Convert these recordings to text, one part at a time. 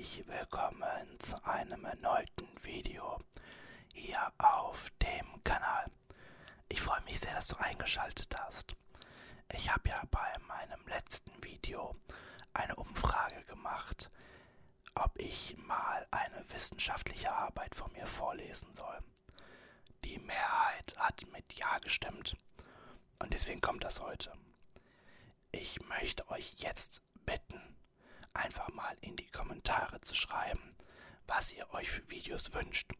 herzlich willkommen zu einem erneuten Video hier auf dem Kanal. Ich freue mich sehr, dass du eingeschaltet hast. Ich habe ja bei meinem letzten Video eine Umfrage gemacht, ob ich mal eine wissenschaftliche Arbeit von mir vorlesen soll. Die Mehrheit hat mit Ja gestimmt und deswegen kommt das heute. Ich möchte euch jetzt einfach mal in die Kommentare zu schreiben, was ihr euch für Videos wünscht.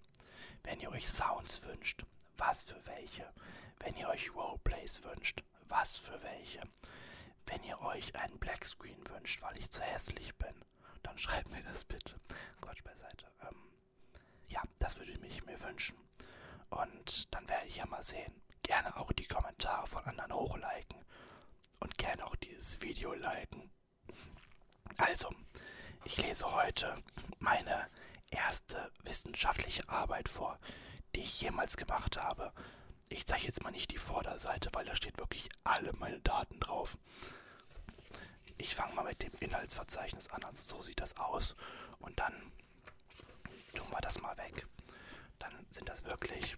Wenn ihr euch Sounds wünscht, was für welche. Wenn ihr euch Roleplays wünscht, was für welche. Wenn ihr euch einen Blackscreen wünscht, weil ich zu hässlich bin, dann schreibt mir das bitte. Quatsch beiseite. Ähm, ja, das würde ich mir wünschen. Und dann werde ich ja mal sehen. Gerne auch die Kommentare von anderen hochliken. Und gerne auch dieses Video liken. Also, ich lese heute meine erste wissenschaftliche Arbeit vor, die ich jemals gemacht habe. Ich zeige jetzt mal nicht die Vorderseite, weil da steht wirklich alle meine Daten drauf. Ich fange mal mit dem Inhaltsverzeichnis an, also so sieht das aus. Und dann tun wir das mal weg. Dann sind das wirklich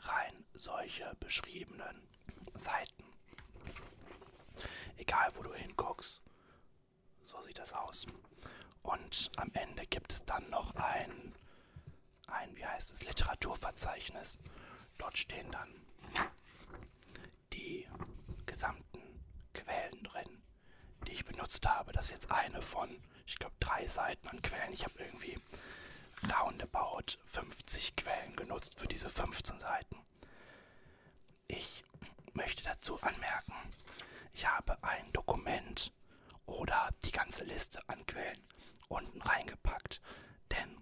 rein solche beschriebenen Seiten. Egal wo du hinguckst, so sieht das aus. Und am Ende gibt es dann noch ein, ein, wie heißt es, Literaturverzeichnis. Dort stehen dann die gesamten Quellen drin, die ich benutzt habe. Das ist jetzt eine von, ich glaube, drei Seiten an Quellen. Ich habe irgendwie roundabout 50 Quellen genutzt für diese 15 Seiten. Ich möchte dazu anmerken, ich habe ein Dokument oder die ganze Liste an Quellen unten reingepackt. Denn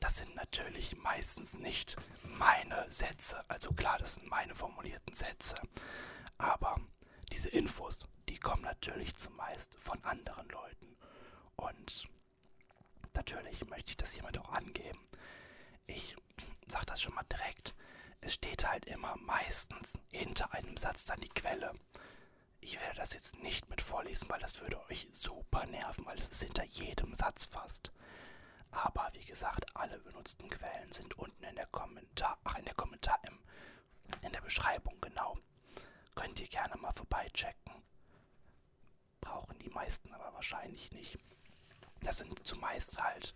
das sind natürlich meistens nicht meine Sätze. Also klar, das sind meine formulierten Sätze. Aber diese Infos, die kommen natürlich zumeist von anderen Leuten. Und natürlich möchte ich das hiermit auch angeben. Ich sage das schon mal direkt. Es steht halt immer meistens hinter einem Satz dann die Quelle. Ich werde das jetzt nicht mit vorlesen, weil das würde euch super nerven, weil es ist hinter jedem Satz fast. Aber wie gesagt, alle benutzten Quellen sind unten in der Kommentar, ach in der Kommentar im, in der Beschreibung genau. Könnt ihr gerne mal vorbeichecken. Brauchen die meisten aber wahrscheinlich nicht. Das sind zumeist halt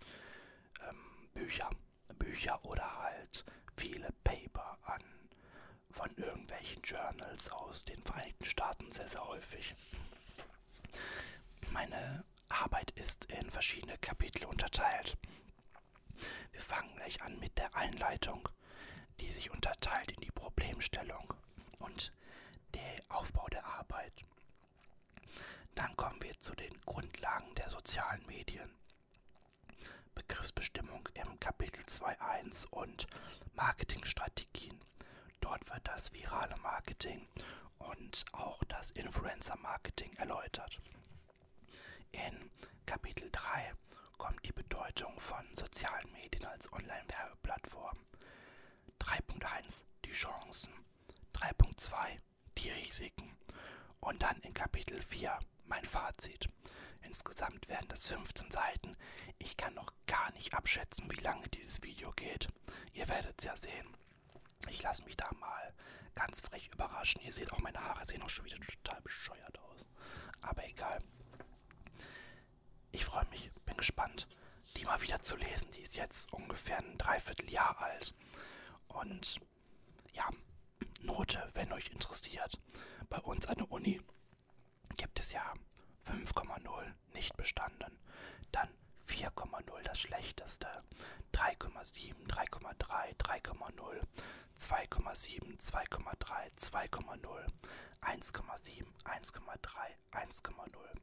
ähm, Bücher. Bücher oder halt viele Paper an von irgendwelchen Journals aus den Vereinigten Staaten sehr, sehr häufig. Meine Arbeit ist in verschiedene Kapitel unterteilt. Wir fangen gleich an mit der Einleitung, die sich unterteilt in die Problemstellung und der Aufbau der Arbeit. Dann kommen wir zu den Grundlagen der sozialen Medien. Begriffsbestimmung im Kapitel 2.1 und Marketingstrategien. Dort wird das virale Marketing und auch das Influencer-Marketing erläutert. In Kapitel 3 kommt die Bedeutung von sozialen Medien als Online-Werbeplattform. 3.1 die Chancen, 3.2 die Risiken und dann in Kapitel 4 mein Fazit. Insgesamt werden das 15 Seiten. Ich kann noch gar nicht abschätzen, wie lange dieses Video geht. Ihr werdet es ja sehen. Ich lasse mich da mal ganz frech überraschen. Ihr seht auch, meine Haare sehen auch schon wieder total bescheuert aus. Aber egal. Ich freue mich, bin gespannt, die mal wieder zu lesen. Die ist jetzt ungefähr ein Dreivierteljahr alt. Und ja, Note, wenn euch interessiert. Bei uns an der Uni gibt es ja 5,0 nicht bestanden. Dann 4,0 das schlechteste. 3,7, 3,3, 3,0. 2,7, 2,3, 2,0, 1,7, 1,3, 1,0.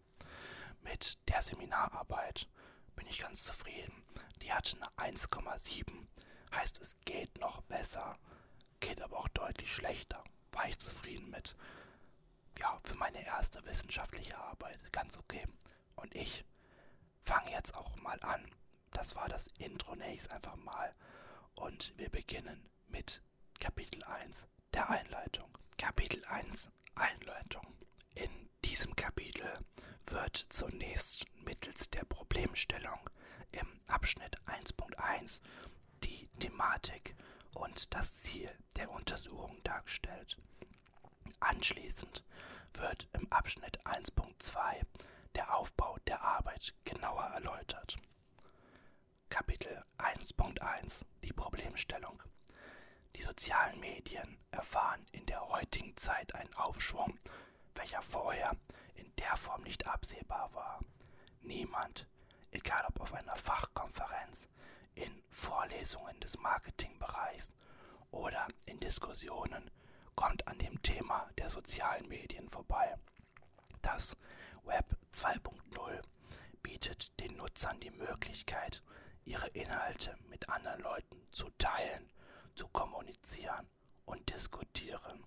Mit der Seminararbeit bin ich ganz zufrieden. Die hatte eine 1,7. Heißt, es geht noch besser, geht aber auch deutlich schlechter. War ich zufrieden mit. Ja, für meine erste wissenschaftliche Arbeit ganz okay. Und ich fange jetzt auch mal an. Das war das Intro nächst einfach mal. Und wir beginnen mit Kapitel 1 der Einleitung. Kapitel 1 Einleitung. In diesem Kapitel wird zunächst mittels der Problemstellung im Abschnitt 1.1 die Thematik und das Ziel der Untersuchung dargestellt. Anschließend wird im Abschnitt 1.2 der Aufbau der Arbeit genauer erläutert. Kapitel 1.1 Die Problemstellung Die sozialen Medien erfahren in der heutigen Zeit einen Aufschwung, welcher vorher in der Form nicht absehbar war. Niemand, egal ob auf einer Fachkonferenz, in Vorlesungen des Marketingbereichs oder in Diskussionen, kommt an dem Thema der sozialen Medien vorbei. Das Web 2.0 bietet den Nutzern die Möglichkeit, ihre Inhalte mit anderen Leuten zu teilen, zu kommunizieren und diskutieren.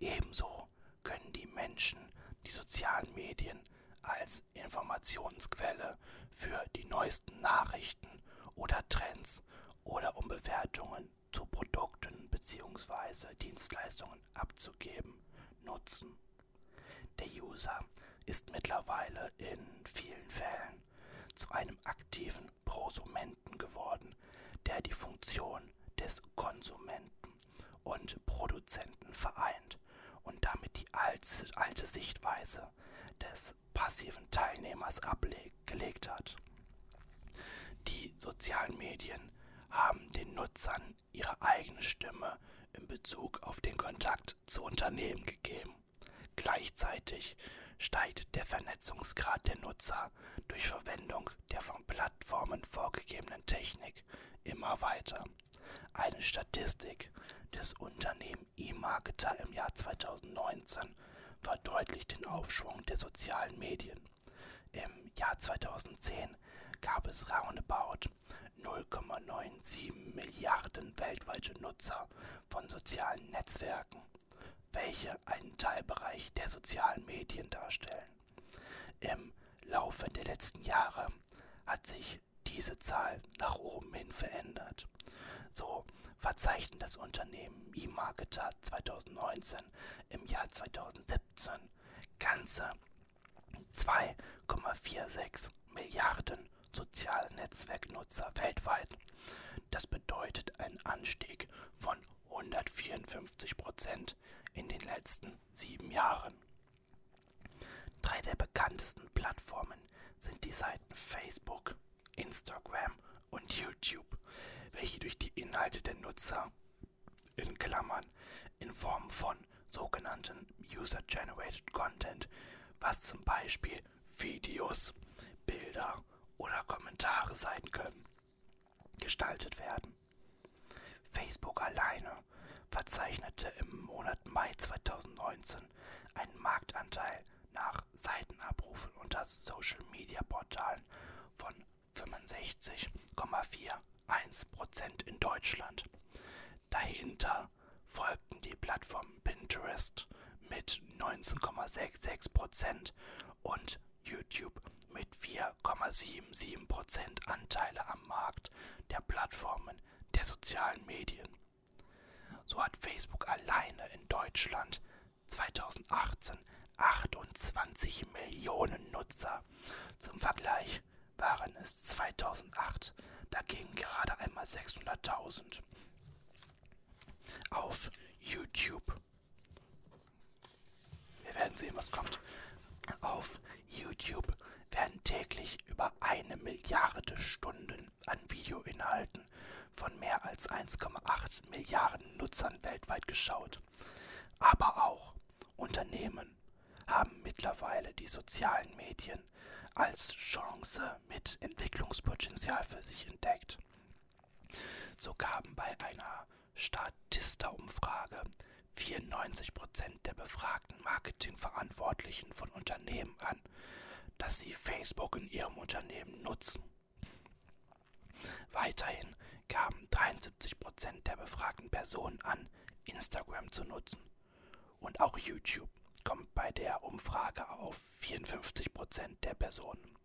Ebenso können die Menschen die sozialen Medien als Informationsquelle für die neuesten Nachrichten oder Trends oder um Bewertungen zu Produkten bzw. Dienstleistungen abzugeben, nutzen. Der User ist mittlerweile in vielen Fällen zu einem aktiven Prosumenten geworden, der die Funktion des Konsumenten und Produzenten vereint und damit die alte, Sichtweise des passiven Teilnehmers abgelegt hat. Die sozialen Medien haben den Nutzern ihre eigene Stimme in Bezug auf den Kontakt zu Unternehmen gegeben. Gleichzeitig steigt der Vernetzungsgrad der Nutzer durch Verwendung der von Plattformen vorgegebenen Technik immer weiter. Eine Statistik des Unternehmens eMarketer im Jahr 2019 verdeutlicht den Aufschwung der sozialen Medien. Im Jahr 2010 gab es roundabout 0,97 Milliarden weltweite Nutzer von sozialen Netzwerken, welche einen Teilbereich der sozialen Medien darstellen. Im Laufe der letzten Jahre hat sich diese Zahl nach oben hin verändert. So verzeichnet das Unternehmen eMarketer 2019 im Jahr 2017 ganze 2,46 Milliarden soziale Netzwerknutzer weltweit. Das bedeutet einen Anstieg von 154 Prozent in den letzten sieben Jahren. Drei der bekanntesten Plattformen sind die Seiten Facebook, Instagram und YouTube, welche durch die Inhalte der Nutzer in Klammern in Form von sogenannten User-Generated Content, was zum Beispiel Videos, Bilder oder Kommentare sein können, gestaltet werden. Facebook alleine verzeichnete im Monat Mai 2019 einen Marktanteil nach Seitenabrufen unter Social-Media-Portalen von 65,41% in Deutschland. Dahinter folgten die Plattformen Pinterest mit 19,66% und YouTube mit 4,77% Anteile am Markt der Plattformen der sozialen Medien. So hat Facebook alleine in Deutschland 2018 28 Millionen Nutzer. Zum Vergleich waren es 2008 dagegen gerade einmal 600.000. Auf YouTube. Wir werden sehen, was kommt. Auf YouTube werden täglich über eine Milliarde Stunden an Videoinhalten von mehr als 1,8 Milliarden Nutzern weltweit geschaut. Aber auch Unternehmen haben mittlerweile die sozialen Medien als Chance mit Entwicklungspotenzial für sich entdeckt. So gaben bei einer Statista-Umfrage 94% der befragten Marketingverantwortlichen von Unternehmen an, dass sie Facebook in ihrem Unternehmen nutzen. Weiterhin gaben 73% der befragten Personen an, Instagram zu nutzen. Und auch YouTube kommt bei der Umfrage auf 54% der Personen.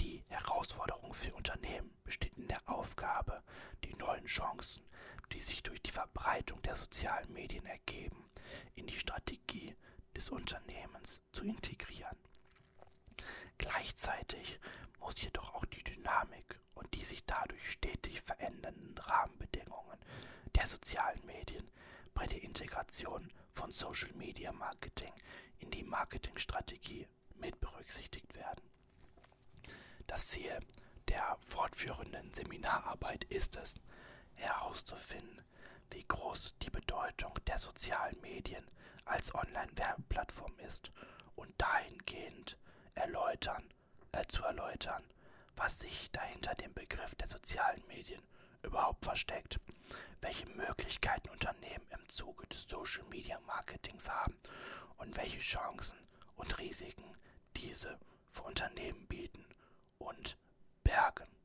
Die Herausforderung für Unternehmen besteht in der Aufgabe, die neuen Chancen, die sich durch die Verbreitung der sozialen Medien ergeben, in die Strategie des Unternehmens zu integrieren. Gleich Gleichzeitig muss jedoch auch die Dynamik und die sich dadurch stetig verändernden Rahmenbedingungen der sozialen Medien bei der Integration von Social Media Marketing in die Marketingstrategie mit berücksichtigt werden. Das Ziel der fortführenden Seminararbeit ist es, herauszufinden, wie groß die Bedeutung der sozialen Medien als Online-Werbeplattform ist und dahingehend erläutern, äh, zu erläutern, was sich dahinter dem Begriff der sozialen Medien überhaupt versteckt, welche Möglichkeiten Unternehmen im Zuge des Social Media Marketings haben und welche Chancen und Risiken diese für Unternehmen bieten und bergen.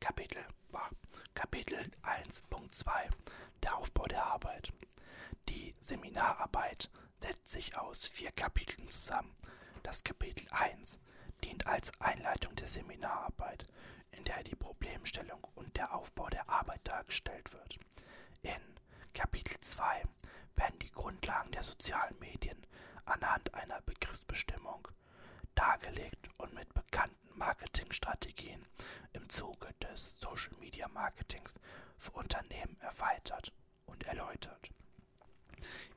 Kapitel war Kapitel 1.2 Der Aufbau der Arbeit. Die Seminararbeit setzt sich aus vier Kapiteln zusammen. Das Kapitel 1 dient als Einleitung der Seminararbeit, in der die Problemstellung und der Aufbau der Arbeit dargestellt wird. In Kapitel 2 werden die Grundlagen der sozialen Medien anhand einer Begriffsbestimmung dargelegt und mit bekannten Marketingstrategien im Zuge des Social Media Marketings für Unternehmen erweitert und erläutert.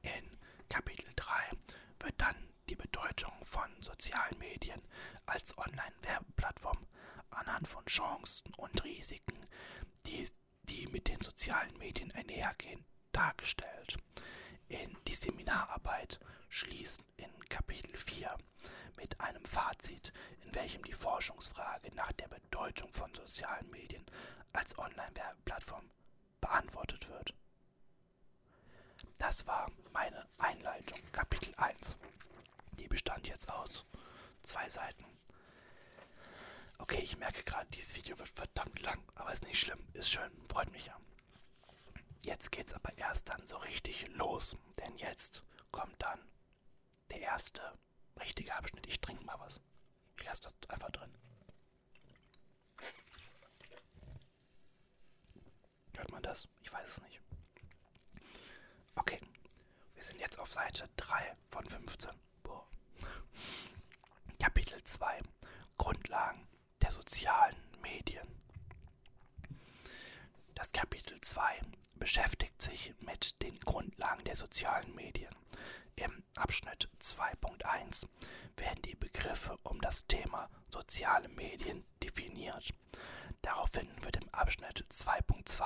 In Kapitel 3 wird dann die Bedeutung von sozialen Medien als Online-Werbeplattform anhand von Chancen und Risiken, die, die mit den sozialen Medien einhergehen, dargestellt. In die Seminararbeit schließt in Kapitel 4 mit einem Fazit, in welchem die Forschungsfrage nach der Bedeutung von sozialen Medien als Online-Werbeplattform beantwortet wird. Das war meine Einleitung, Kapitel 1. Die bestand jetzt aus zwei Seiten. Okay, ich merke gerade, dieses Video wird verdammt lang, aber ist nicht schlimm, ist schön, freut mich ja. Jetzt geht's aber erst dann so richtig los, denn jetzt kommt dann der erste richtige Abschnitt. Ich trinke mal was. Ich lasse das einfach drin. Hört man das? Ich weiß es nicht. Okay, wir sind jetzt auf Seite 3 von 15. Boah. Kapitel 2 Grundlagen der sozialen Medien. Das Kapitel 2 beschäftigt sich mit den Grundlagen der sozialen Medien. Im Abschnitt 2.1 werden die Begriffe um das Thema soziale Medien definiert. Daraufhin wird im Abschnitt 2.2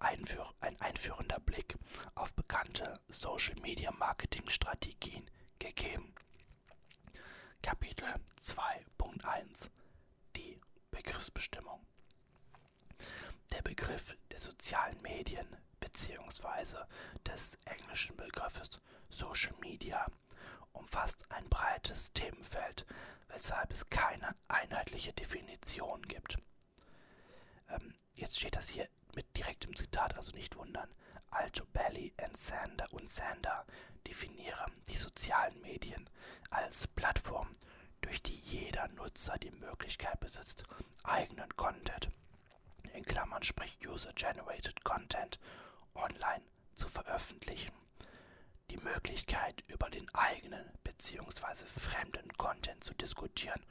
Einführ ein einführender Blick auf bekannte Social Media Marketing Strategien gegeben. Kapitel 2.1 Die Begriffsbestimmung. Der Begriff der sozialen Medien bzw. des englischen Begriffes Social Media umfasst ein breites Themenfeld, weshalb es keine einheitliche Definition gibt. Ähm, jetzt steht das hier mit direktem Zitat, also nicht wundern. Alto Belly und Sander und Sander definieren die sozialen Medien als Plattform, durch die jeder Nutzer die Möglichkeit besitzt, eigenen Content, in Klammern sprich User-Generated Content, online zu veröffentlichen. Die Möglichkeit, über den eigenen bzw. fremden Content zu diskutieren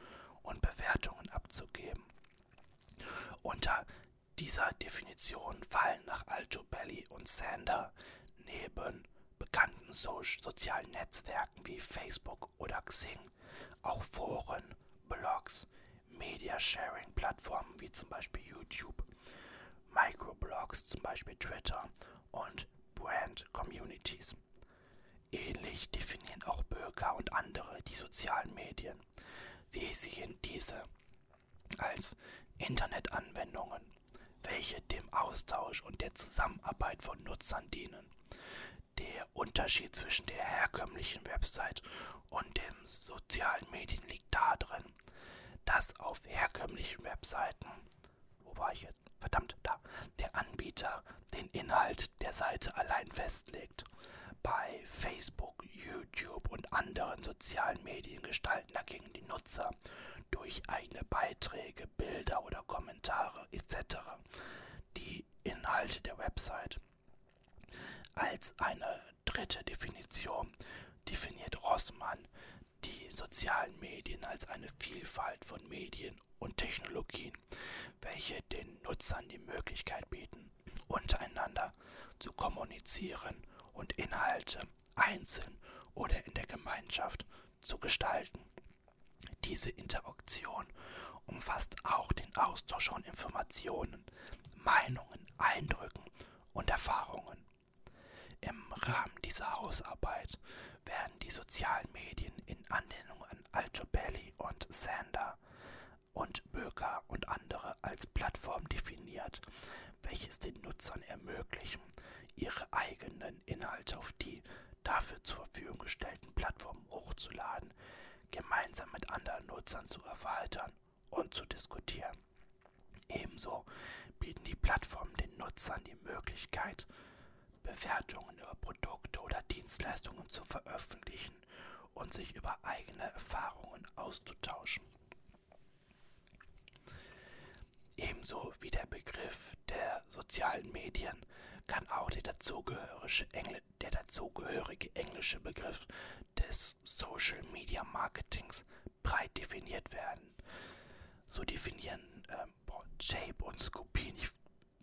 und Bewertungen abzugeben. Unter dieser Definition fallen nach Altobelli und Sander neben bekannten so sozialen Netzwerken wie Facebook oder Xing auch Foren, Blogs, Media-Sharing-Plattformen wie zum Beispiel YouTube, Microblogs, zum Beispiel Twitter und Brand-Communities. Ähnlich definieren auch Bürger und andere die sozialen Medien. Sie sehen diese als Internetanwendungen welche dem Austausch und der Zusammenarbeit von Nutzern dienen. Der Unterschied zwischen der herkömmlichen Website und den sozialen Medien liegt darin, dass auf herkömmlichen Webseiten, wo war ich jetzt? Verdammt, da, der Anbieter den Inhalt der Seite allein festlegt. Bei Facebook, YouTube und anderen sozialen Medien gestalten dagegen die Nutzer durch eigene Beiträge, Bilder oder Kommentare etc. die Inhalte der Website. Als eine dritte Definition definiert Rossmann die sozialen Medien als eine Vielfalt von Medien und Technologien, welche den Nutzern die Möglichkeit bieten, untereinander zu kommunizieren und Inhalte einzeln oder in der Gemeinschaft zu gestalten. Diese Interaktion umfasst auch den Austausch von Informationen, Meinungen, Eindrücken und Erfahrungen. Im Rahmen dieser Hausarbeit werden die sozialen Medien in Anlehnung an Altobelli und Sander und Böker und andere als Plattform definiert, welches den Nutzern ermöglichen, ihre eigenen Inhalte auf die dafür zur Verfügung gestellten Plattformen hochzuladen, gemeinsam mit anderen Nutzern zu erweitern und zu diskutieren. Ebenso bieten die Plattformen den Nutzern die Möglichkeit, Bewertungen über Produkte oder Dienstleistungen zu veröffentlichen und sich über eigene Erfahrungen auszutauschen. Ebenso wie der Begriff der sozialen Medien kann auch der dazugehörige, Engl der dazugehörige englische Begriff des Social Media Marketings breit definiert werden. So definieren ähm, Jape und Scopin, ich,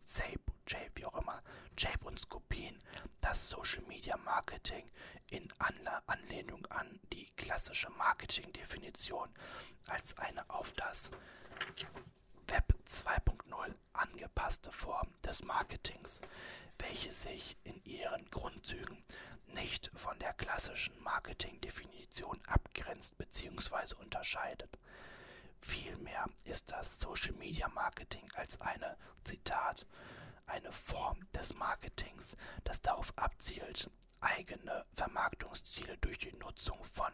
Zape, Jape, wie auch immer, Jape und Scopin das Social Media Marketing in Anla Anlehnung an die klassische Marketing-Definition als eine auf das Web 2.0 angepasste Form des Marketings, welche sich in ihren Grundzügen nicht von der klassischen Marketing-Definition abgrenzt bzw. unterscheidet. Vielmehr ist das Social Media Marketing als eine, Zitat, eine Form des Marketings, das darauf abzielt, eigene Vermarktungsziele durch die Nutzung von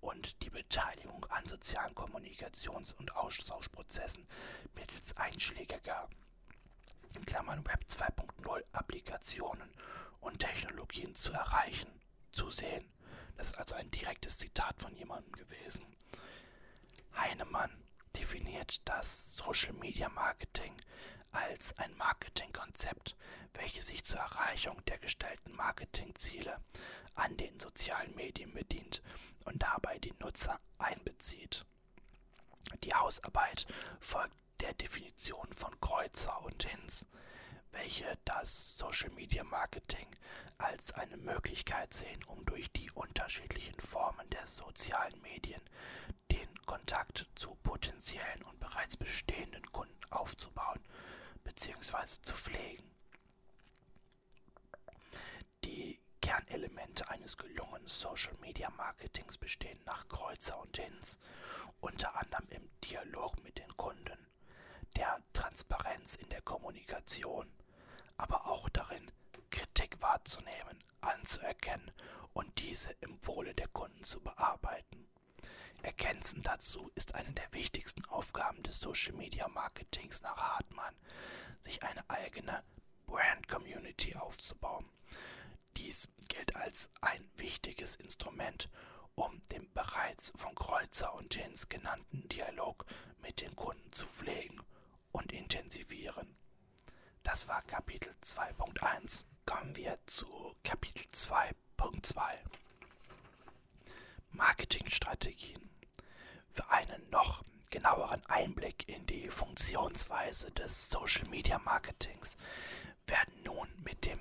und die Beteiligung an sozialen Kommunikations- und Austauschprozessen mittels einschlägiger in Klammern Web 2.0 Applikationen und Technologien zu erreichen, zu sehen. Das ist also ein direktes Zitat von jemandem gewesen. Heinemann definiert das Social Media Marketing als ein Marketingkonzept, welches sich zur Erreichung der gestellten Marketingziele an den sozialen Medien bedient und dabei die Nutzer einbezieht. Die Hausarbeit folgt der Definition von Kreuzer und Hinz, welche das Social Media Marketing als eine Möglichkeit sehen, um durch die unterschiedlichen Formen der sozialen Medien den Kontakt zu potenziellen und bereits bestehenden Kunden aufzubauen bzw. zu pflegen. Die Kernelemente eines gelungenen Social Media Marketings bestehen nach Kreuzer und Hinz unter anderem im Dialog mit den Kunden, der Transparenz in der Kommunikation, aber auch darin, Kritik wahrzunehmen, anzuerkennen und diese im Wohle der Kunden zu bearbeiten. Ergänzend dazu ist eine der wichtigsten Aufgaben des Social Media Marketings nach Hartmann, sich eine eigene Brand Community aufzubauen. Dies gilt als ein wichtiges Instrument, um den bereits von Kreuzer und Hinz genannten Dialog mit den Kunden zu pflegen und intensivieren. Das war Kapitel 2.1. Kommen wir zu Kapitel 2.2. Marketingstrategien. Genaueren Einblick in die Funktionsweise des Social Media Marketings werden nun mit dem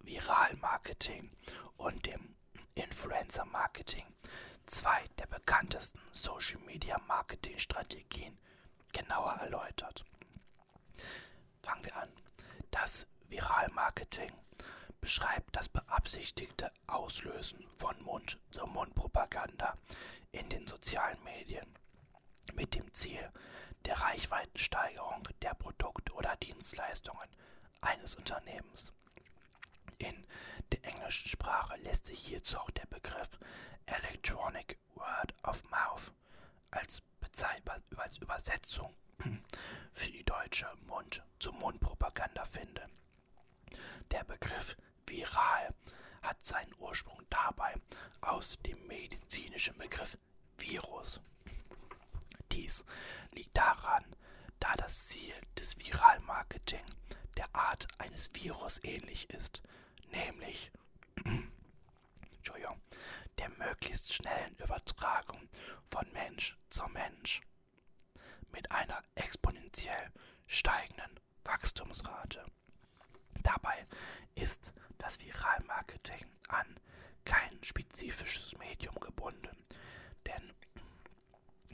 Viral Marketing und dem Influencer Marketing zwei der bekanntesten Social Media Marketing Strategien genauer erläutert. Fangen wir an. Das Viral Marketing beschreibt das beabsichtigte Auslösen von Mund-zu-Mund-Propaganda in den sozialen Medien mit dem Ziel der Reichweitensteigerung der Produkte oder Dienstleistungen eines Unternehmens. In der englischen Sprache lässt sich hierzu auch der Begriff Electronic Word of Mouth als, als Übersetzung für die deutsche Mund-zu-Mund-Propaganda finden. Der Begriff viral hat seinen Ursprung dabei aus dem medizinischen Begriff Virus. Dies liegt daran, da das Ziel des Viralmarketing der Art eines Virus ähnlich ist, nämlich der, möglichst schnellen Übertragung von Mensch zu Mensch mit einer exponentiell steigenden Wachstumsrate. Dabei ist das Viralmarketing an kein spezifisches Medium gebunden, denn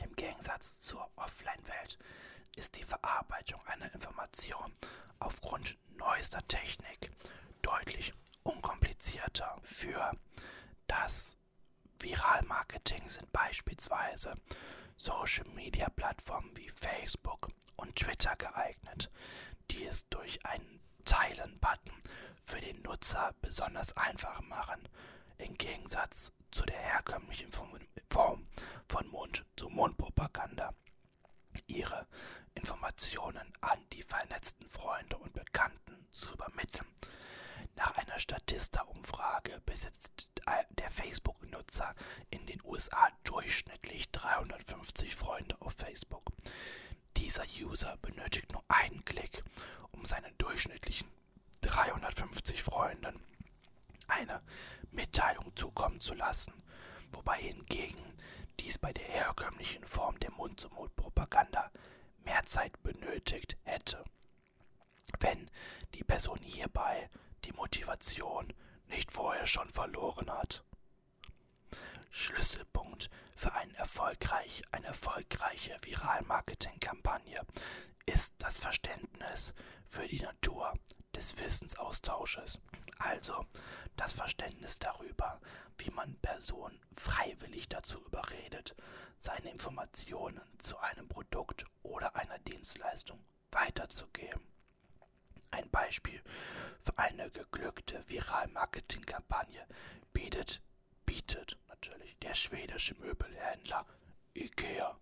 im Gegensatz zur Offline-Welt ist die Verarbeitung einer Information aufgrund neuester Technik deutlich unkomplizierter. Für das Viralmarketing sind beispielsweise Social-Media-Plattformen wie Facebook und Twitter geeignet, die es durch einen Teilen-Button für den Nutzer besonders einfach machen, im Gegensatz zu der herkömmlichen Form von Mund-zu-Mund-Propaganda. Ihre Informationen an die vernetzten Freunde und Bekannten zu übermitteln. Nach einer Statista-Umfrage besitzt der Facebook-Nutzer in den USA durchschnittlich 350 Freunde auf Facebook. Dieser User benötigt nur einen Klick, um seinen durchschnittlichen 350 Freunden eine Mitteilung zukommen zu lassen, wobei hingegen dies bei der herkömmlichen Form der Mund-zu-Mund-Propaganda mehr Zeit benötigt hätte. Wenn die Person hierbei die Motivation nicht vorher schon verloren hat. Schlüsselpunkt für einen erfolgreich, eine erfolgreiche Viral-Marketing-Kampagne ist das Verständnis für die Natur des Wissensaustausches, also das Verständnis darüber, wie man Personen freiwillig dazu überredet, seine Informationen zu einem Produkt oder einer Dienstleistung weiterzugeben. Ein Beispiel für eine geglückte Viral-Marketing-Kampagne bietet, bietet natürlich der schwedische Möbelhändler IKEA.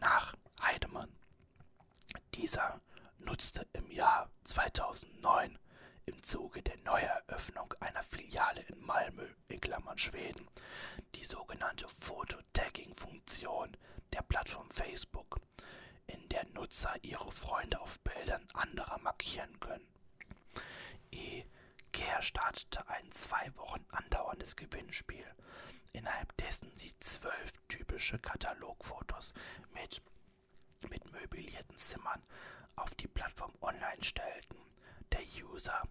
Nach Heidemann. Dieser nutzte im Jahr 2009 im Zuge der Neueröffnung einer Filiale in Malmö in Klammern Schweden die sogenannte Fototagging-Funktion der Plattform Facebook, in der Nutzer ihre Freunde auf Bildern anderer markieren können. IKEA startete ein zwei Wochen andauerndes Gewinnspiel, innerhalb dessen sie zwölf typische Katalogfotos mit, mit möblierten Zimmern auf die Plattform online stellten. Der User,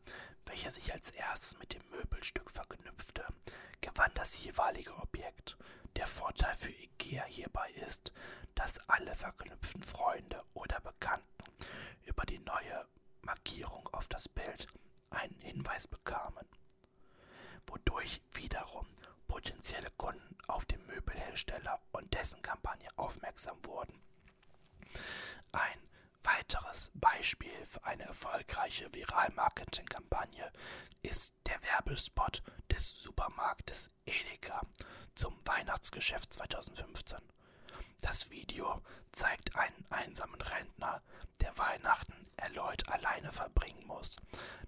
welcher sich als erstes mit dem Möbelstück verknüpfte, gewann das jeweilige Objekt. Der Vorteil für IKEA hierbei ist, dass alle verknüpften Freunde oder Bekannten über die neue Markierung auf das Bild einen Hinweis bekamen, wodurch wiederum potenzielle Kunden auf den Möbelhersteller und dessen Kampagne aufmerksam wurden. Ein weiteres Beispiel für eine erfolgreiche Viral-Marketing-Kampagne ist der Werbespot des Supermarktes Edeka zum Weihnachtsgeschäft 2015. Das Video zeigt einen einsamen Rentner, der Weihnachten erneut alleine verbringen muss,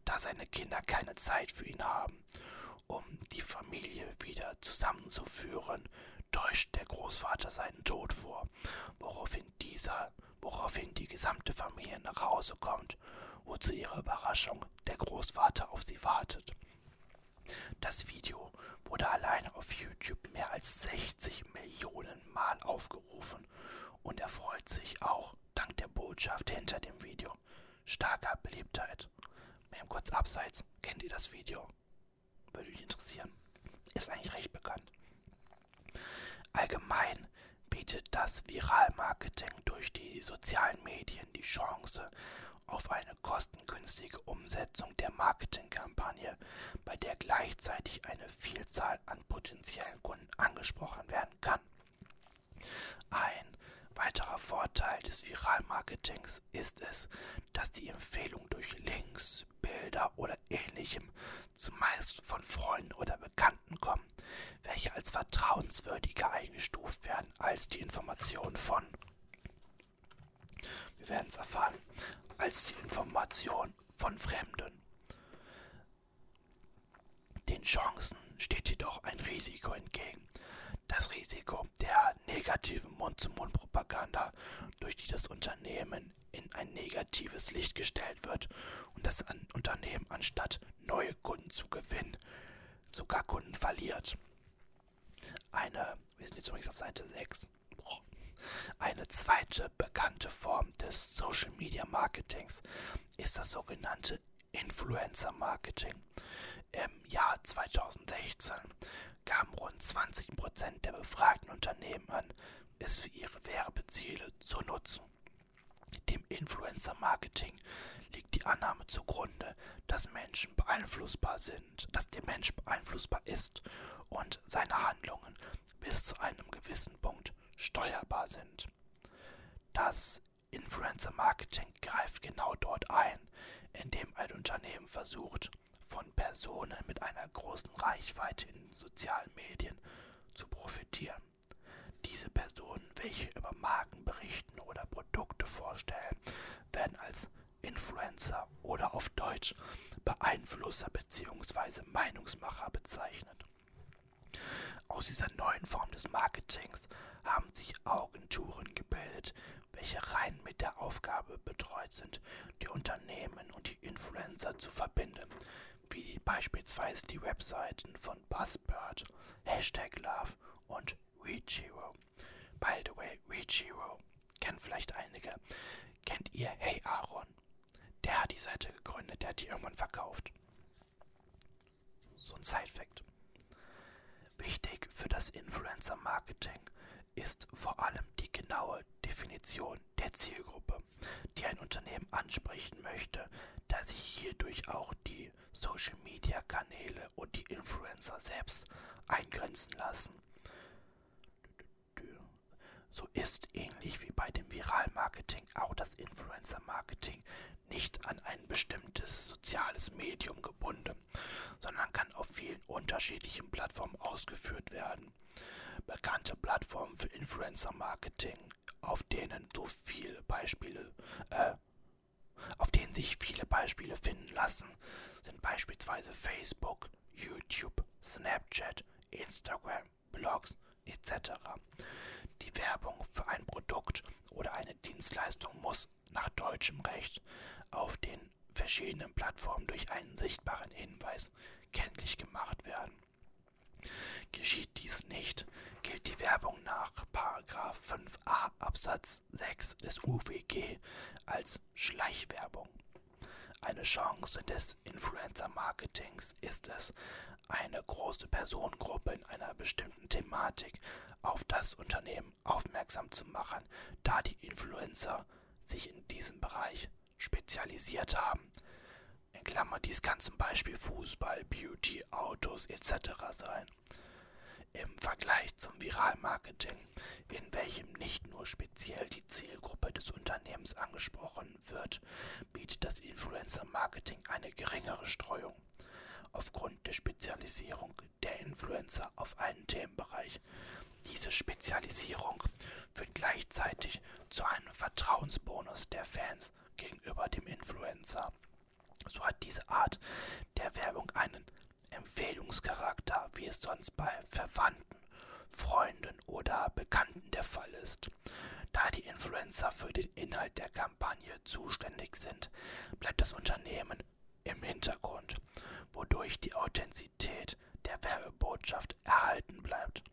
da seine Kinder keine Zeit für ihn haben. Um die Familie wieder zusammenzuführen, täuscht der Großvater seinen Tod vor, woraufhin dieser woraufhin die gesamte Familie nach Hause kommt, wo zu ihrer Überraschung der Großvater auf sie wartet. Das Video wurde alleine auf YouTube mehr als 60 Millionen Mal aufgerufen und erfreut sich auch dank der Botschaft hinter dem Video starker Beliebtheit. Eben kurz abseits, kennt ihr das Video? Würde mich interessieren. Ist eigentlich recht bekannt. Allgemein bietet das Viralmarketing durch die sozialen Medien die Chance auf eine kostengünstige Umsetzung der Marketingkampagne, bei der gleichzeitig eine Vielzahl an potenziellen Kunden angesprochen werden kann. Ein weiterer Vorteil des Viralmarketings ist es, dass die Empfehlung durch Links, Bilder oder ähnlichem zumeist von Freunden oder Bekannten kommen, welche als vertrauenswürdiger eingestuft werden als die Information von, wir werden es erfahren, als die Information von Fremden. Den Chancen steht jedoch ein Risiko entgegen. Das Risiko der negativen Mund-zu-Mund-Propaganda, durch die das Unternehmen in ein negatives Licht gestellt wird und das Unternehmen anstatt neue Kunden zu gewinnen, sogar Kunden verliert. Eine, wir sind jetzt übrigens auf Seite 6. Eine zweite bekannte Form des Social Media Marketings ist das sogenannte Influencer Marketing. Im Jahr 2016 gaben rund 20% der befragten Unternehmen an, es für ihre Werbeziele zu nutzen. Dem Influencer Marketing liegt die Annahme zugrunde, dass Menschen beeinflussbar sind, dass der Mensch beeinflussbar ist und seine Handlungen bis zu einem gewissen Punkt steuerbar sind. Das Influencer Marketing greift genau dort ein, indem ein Unternehmen versucht, von Personen mit einer großen Reichweite in sozialen Medien zu profitieren. Diese Personen, welche über Marken berichten oder Produkte vorstellen, werden als Influencer oder auf Deutsch Beeinflusser bzw. Meinungsmacher bezeichnet. Aus dieser neuen Form des Marketings haben sich Agenturen gebildet, welche rein mit der Aufgabe betreut sind, die Unternehmen und die Influencer zu verbinden, wie beispielsweise die Webseiten von Buzzbird, Hashtag Love und ReachHero. By the way, ReachHero kennen vielleicht einige. Kennt ihr Hey Aaron? Der hat die Seite gegründet, der hat die irgendwann verkauft. So ein Side-Fact. Wichtig für das Influencer-Marketing ist vor allem die genaue Definition der Zielgruppe, die ein Unternehmen ansprechen möchte, da sich hierdurch auch die Social-Media-Kanäle und die Influencer selbst eingrenzen lassen. So ist ähnlich wie bei dem Viral-Marketing auch das Influencer-Marketing nicht an ein bestimmtes soziales Medium gebunden, sondern kann auf vielen unterschiedlichen Plattformen ausgeführt werden. Bekannte Plattformen für Influencer-Marketing, auf denen so viele Beispiele, äh, auf denen sich viele Beispiele finden lassen, sind beispielsweise Facebook, YouTube, Snapchat, Instagram, Blogs etc. Die Werbung für ein Produkt oder eine Dienstleistung muss nach deutschem Recht auf den verschiedenen Plattformen durch einen sichtbaren Hinweis kenntlich gemacht werden. Geschieht dies nicht, gilt die Werbung nach 5a Absatz 6 des UWG als Schleichwerbung. Eine Chance des Influencer-Marketings ist es, eine große Personengruppe in einer bestimmten Thematik auf das Unternehmen aufmerksam zu machen, da die Influencer sich in diesem Bereich spezialisiert haben. In Klammer, dies kann zum Beispiel Fußball, Beauty, Autos etc. sein. Im Vergleich zum Viralmarketing, in welchem nicht nur speziell die Zielgruppe des Unternehmens angesprochen wird, bietet das Influencer-Marketing eine geringere Streuung. Aufgrund der Spezialisierung der Influencer auf einen Themenbereich. Diese Spezialisierung führt gleichzeitig zu einem Vertrauensbonus der Fans gegenüber dem Influencer. So hat diese Art der Werbung einen Empfehlungscharakter, wie es sonst bei Verwandten, Freunden oder Bekannten der Fall ist. Da die Influencer für den Inhalt der Kampagne zuständig sind, bleibt das Unternehmen im Hintergrund, wodurch die Authentizität der Werbebotschaft erhalten bleibt.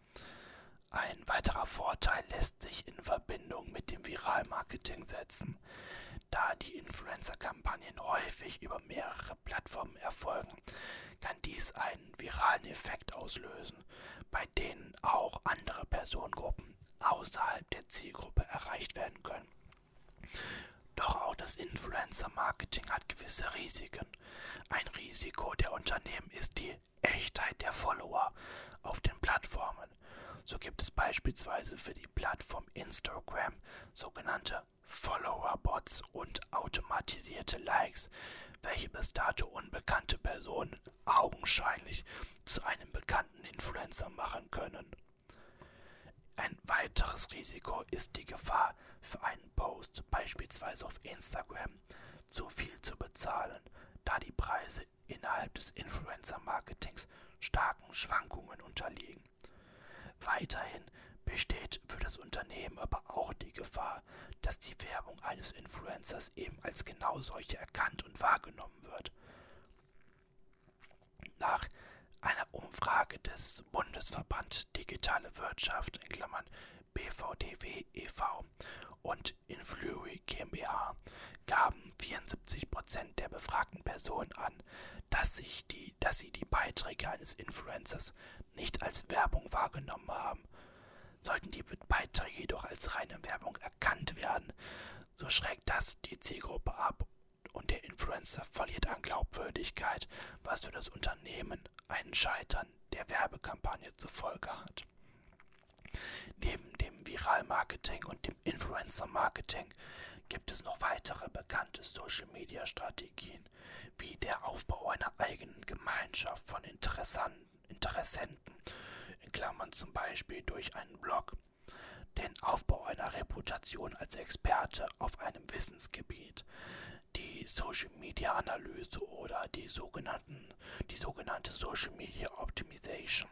Ein weiterer Vorteil lässt sich in Verbindung mit dem Viralmarketing setzen. Da die Influencer-Kampagnen häufig über mehrere Plattformen erfolgen, kann dies einen viralen Effekt auslösen, bei denen auch andere Personengruppen außerhalb der Zielgruppe erreicht werden können. Doch auch das Influencer-Marketing hat gewisse Risiken. Ein Risiko der Unternehmen ist die Echtheit der Follower auf den Plattformen. So gibt es beispielsweise für die Plattform Instagram sogenannte Follower-Bots und automatisierte Likes, welche bis dato unbekannte Personen augenscheinlich zu einem bekannten Influencer machen können. Ein weiteres Risiko ist die Gefahr, für einen Post beispielsweise auf Instagram zu viel zu bezahlen, da die Preise innerhalb des Influencer-Marketings starken Schwankungen unterliegen. Weiterhin besteht für das Unternehmen aber auch die Gefahr, dass die Werbung eines Influencers eben als genau solche erkannt und wahrgenommen wird. Nach einer Umfrage des Bundesverband Digitale Wirtschaft in Klammern BVDW e.V. und Influri GmbH gaben 74% der befragten Personen an, dass, sich die, dass sie die Beiträge eines Influencers nicht als Werbung wahrgenommen haben. Sollten die Beiträge jedoch als reine Werbung erkannt werden, schreckt das die Zielgruppe ab und der Influencer verliert an Glaubwürdigkeit, was für das Unternehmen ein Scheitern der Werbekampagne zur Folge hat. Neben dem Viral-Marketing und dem Influencer-Marketing gibt es noch weitere bekannte Social-Media-Strategien, wie der Aufbau einer eigenen Gemeinschaft von Interessenten, in Klammern zum Beispiel durch einen Blog, den Aufbau einer Reputation als Experte auf einem Wissensgebiet, die Social Media Analyse oder die, sogenannten, die sogenannte Social Media Optimization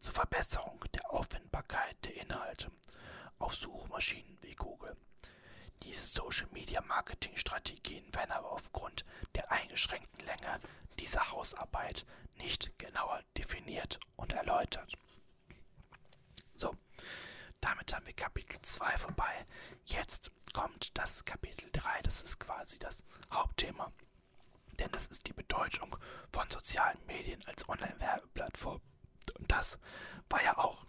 zur Verbesserung der Auffindbarkeit der Inhalte auf Suchmaschinen wie Google. Diese Social Media Marketing Strategien werden aber aufgrund der eingeschränkten Länge dieser Hausarbeit nicht genauer definiert und erläutert. So, damit haben wir Kapitel 2 vorbei. Jetzt kommt das Kapitel 3, das ist quasi das Hauptthema. Denn es ist die Bedeutung von sozialen Medien als Online-Werbeplattform. Und das war ja auch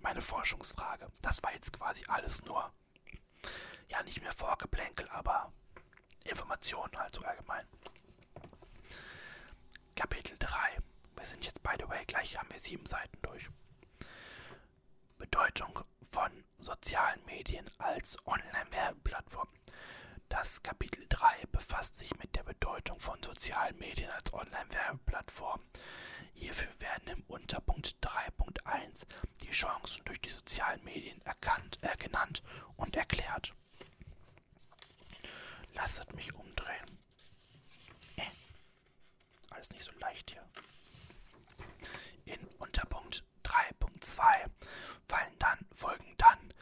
meine Forschungsfrage. Das war jetzt quasi alles nur ja nicht mehr Vorgeplänkel, aber Informationen halt so allgemein. Kapitel 3. Wir sind jetzt, by the way, gleich haben wir sieben Seiten durch. Bedeutung von sozialen Medien als Online-Werbeplattform. Das Kapitel 3 befasst sich mit der Bedeutung von sozialen Medien als Online-Werbeplattform. Hierfür werden im Unterpunkt 3.1 die Chancen durch die sozialen Medien erkannt, äh, genannt und erklärt. Lasset mich umdrehen. Äh. Alles nicht so leicht hier. In Unterpunkt 3.2 fallen dann, folgen dann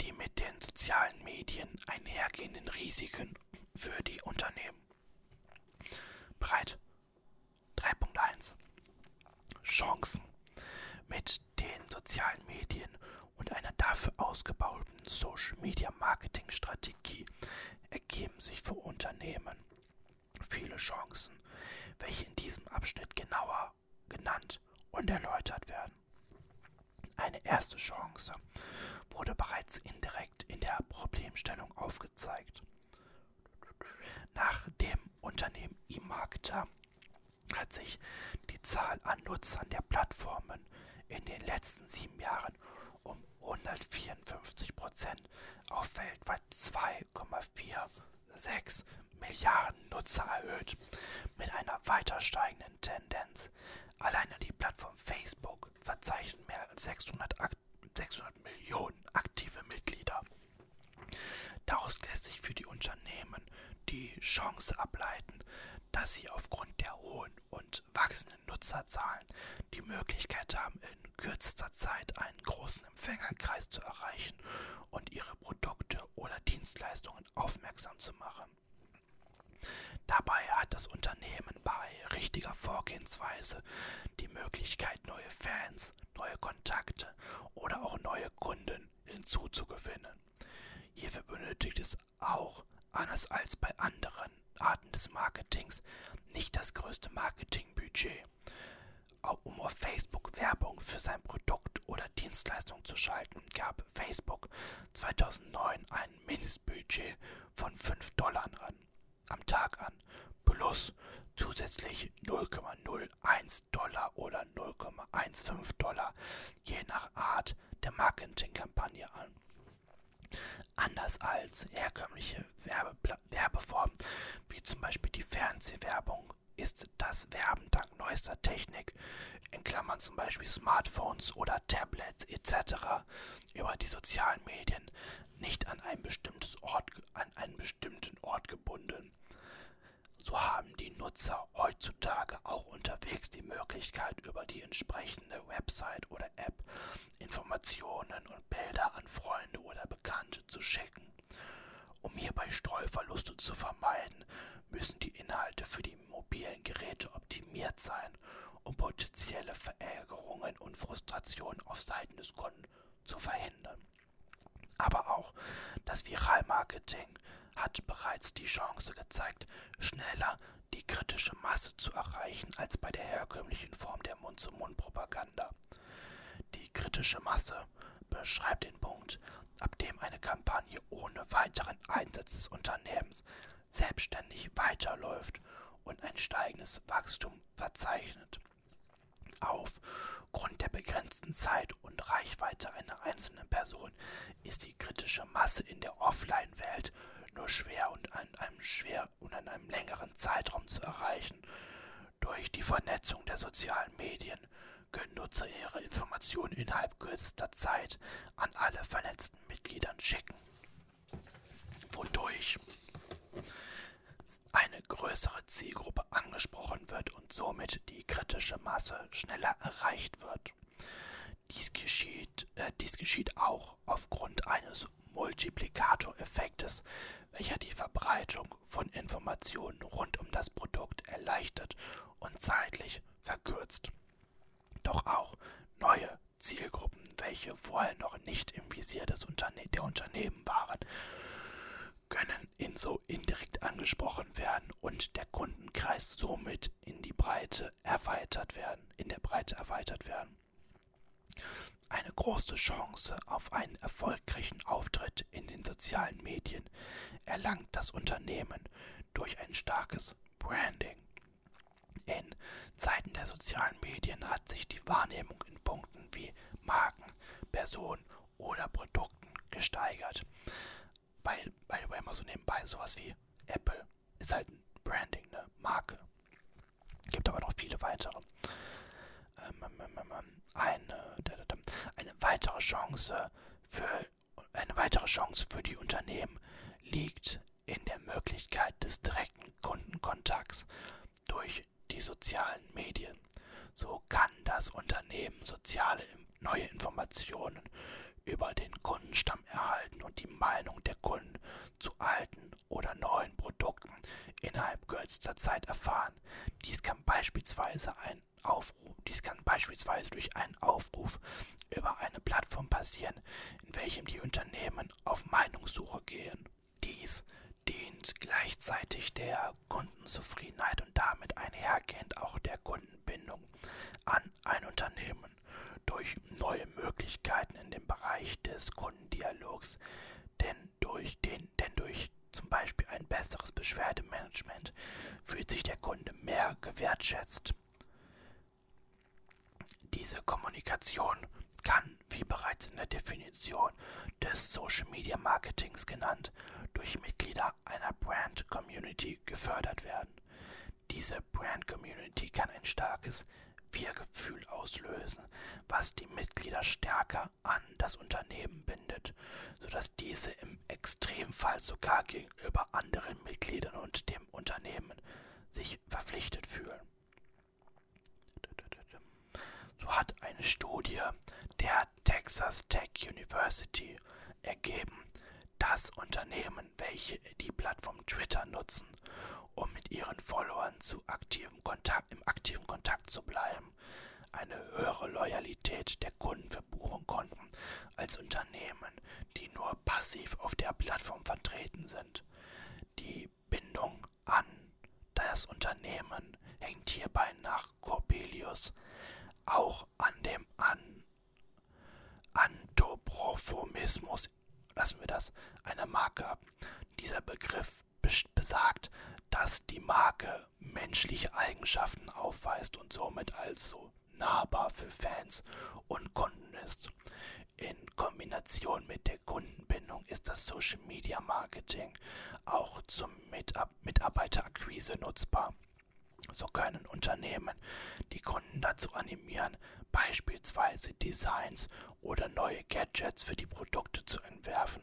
die mit den sozialen Medien einhergehenden Risiken für die Unternehmen. Bereit? 3.1 Chancen. Mit den sozialen Medien und einer dafür ausgebauten Social Media Marketing Strategie ergeben sich für Unternehmen viele Chancen, welche in diesem Abschnitt genauer genannt und erläutert werden. Eine erste Chance wurde bereits indirekt in der Problemstellung aufgezeigt. Nach dem Unternehmen eMarketer hat sich die Zahl an Nutzern der Plattformen in den letzten sieben Jahren um 154 Prozent auf weltweit 2,46 Milliarden Nutzer erhöht, mit einer weiter steigenden Tendenz. Alleine die Plattform Facebook verzeichnet mehr als 600, 600 Millionen aktive Mitglieder. Daraus lässt sich für die Unternehmen die Chance ableiten, dass sie aufgrund der hohen und wachsenden Nutzerzahlen die Möglichkeit haben, in kürzester Zeit einen großen Empfängerkreis zu erreichen und ihre Produkte oder Dienstleistungen aufmerksam zu machen. Dabei hat das Unternehmen bei richtiger Vorgehensweise die Möglichkeit, neue Fans, neue Kontakte oder auch neue Kunden hinzuzugewinnen. Hierfür benötigt es auch, anders als bei anderen Arten des Marketings, nicht das größte Marketingbudget. Um auf Facebook Werbung für sein Produkt oder Dienstleistung zu schalten, gab Facebook 2009 ein Mindestbudget von 5 Dollar an, am Tag an, plus zusätzlich 0,01 Dollar oder 0,15 Dollar je nach Art der Marketingkampagne an. Anders als herkömmliche Werbepla Werbeformen, wie zum Beispiel die Fernsehwerbung, ist das Werben dank neuester Technik, in Klammern zum Beispiel Smartphones oder Tablets etc., über die sozialen Medien nicht an, ein bestimmtes Ort, an einen bestimmten Ort gebunden. So haben die Nutzer heutzutage auch unterwegs die Möglichkeit, über die entsprechende Website oder App Informationen und Bilder an Freunde oder Bekannte zu schicken. Um hierbei Streuverluste zu vermeiden, müssen die Inhalte für die mobilen Geräte optimiert sein und potenzielle Verärgerungen und Frustrationen auf Seiten des Kunden zu verhindern. Aber auch das Viralmarketing hat bereits die Chance gezeigt, schneller die kritische Masse zu erreichen als bei der herkömmlichen Form der Mund-zu-Mund-Propaganda. Die kritische Masse beschreibt den Punkt, ab dem eine Kampagne ohne weiteren Einsatz des Unternehmens selbstständig weiterläuft und ein steigendes Wachstum verzeichnet. Der Zeit und Reichweite einer einzelnen Person ist die kritische Masse in der Offline-Welt nur schwer und an einem schwer und an einem längeren Zeitraum zu erreichen. Durch die Vernetzung der sozialen Medien können Nutzer ihre Informationen innerhalb kürzester Zeit an alle vernetzten Mitgliedern schicken, wodurch eine größere Zielgruppe angesprochen wird und somit die kritische Masse schneller erreicht wird. Dies geschieht, äh, dies geschieht auch aufgrund eines Multiplikatoreffektes, welcher die Verbreitung von Informationen rund um das Produkt erleichtert und zeitlich verkürzt. Doch auch neue Zielgruppen, welche vorher noch nicht im Visier des Unterne der Unternehmen waren, können inso indirekt angesprochen werden und der Kundenkreis somit in die Breite erweitert werden, in der Breite erweitert werden. Eine große Chance auf einen erfolgreichen Auftritt in den sozialen Medien erlangt das Unternehmen durch ein starkes Branding. In Zeiten der sozialen Medien hat sich die Wahrnehmung in Punkten wie Marken, Personen oder Produkten gesteigert. Bei, by the way, mal so nebenbei, sowas wie Apple ist halt ein Branding, eine Marke. Gibt aber noch viele weitere. Ähm, ähm, ähm, eine, eine weitere Chance für eine weitere Chance für die Unternehmen liegt in der Möglichkeit des direkten Kundenkontakts durch die sozialen Medien. So kann das Unternehmen soziale neue Informationen über den Kundenstamm erhalten und die Meinung der Kunden zu alten oder neuen Produkten innerhalb kürzester Zeit erfahren. Dies kann beispielsweise ein Aufruf, dies kann beispielsweise durch einen Aufruf über eine Plattform passieren, in welchem die Unternehmen auf Meinungssuche gehen. Dies dient gleichzeitig der Kundenzufriedenheit und damit einhergehend auch der Kundenbindung an ein Unternehmen durch neue Möglichkeiten in dem Bereich des Kundendialogs, denn durch, den, denn durch zum Beispiel ein besseres Beschwerdemanagement fühlt sich der Kunde mehr gewertschätzt. Diese Kommunikation kann, wie bereits in der Definition des Social Media Marketings genannt, durch Mitglieder einer Brand Community gefördert werden. Diese Brand Community kann ein starkes Wir-Gefühl auslösen, was die Mitglieder stärker an das Unternehmen bindet, sodass diese im Extremfall sogar gegenüber anderen Mitgliedern und dem Unternehmen sich verpflichtet fühlen. So hat eine Studie der Texas Tech University ergeben, dass Unternehmen, welche die Plattform Twitter nutzen, um mit ihren Followern zu aktivem Kontakt, im aktiven Kontakt zu bleiben, eine höhere Loyalität der Kunden verbuchen konnten als Unternehmen, die nur passiv auf der Plattform vertreten sind. Die Bindung an das Unternehmen hängt hierbei nach Corbelius auch an dem an Anthropomorphismus, lassen wir das, einer Marke. Dieser Begriff besagt, dass die Marke menschliche Eigenschaften aufweist und somit also nahbar für Fans und Kunden ist. In Kombination mit der Kundenbindung ist das Social Media Marketing auch zum Mitarbeiterakquise nutzbar. So können Unternehmen die Kunden dazu animieren, beispielsweise Designs oder neue Gadgets für die Produkte zu entwerfen,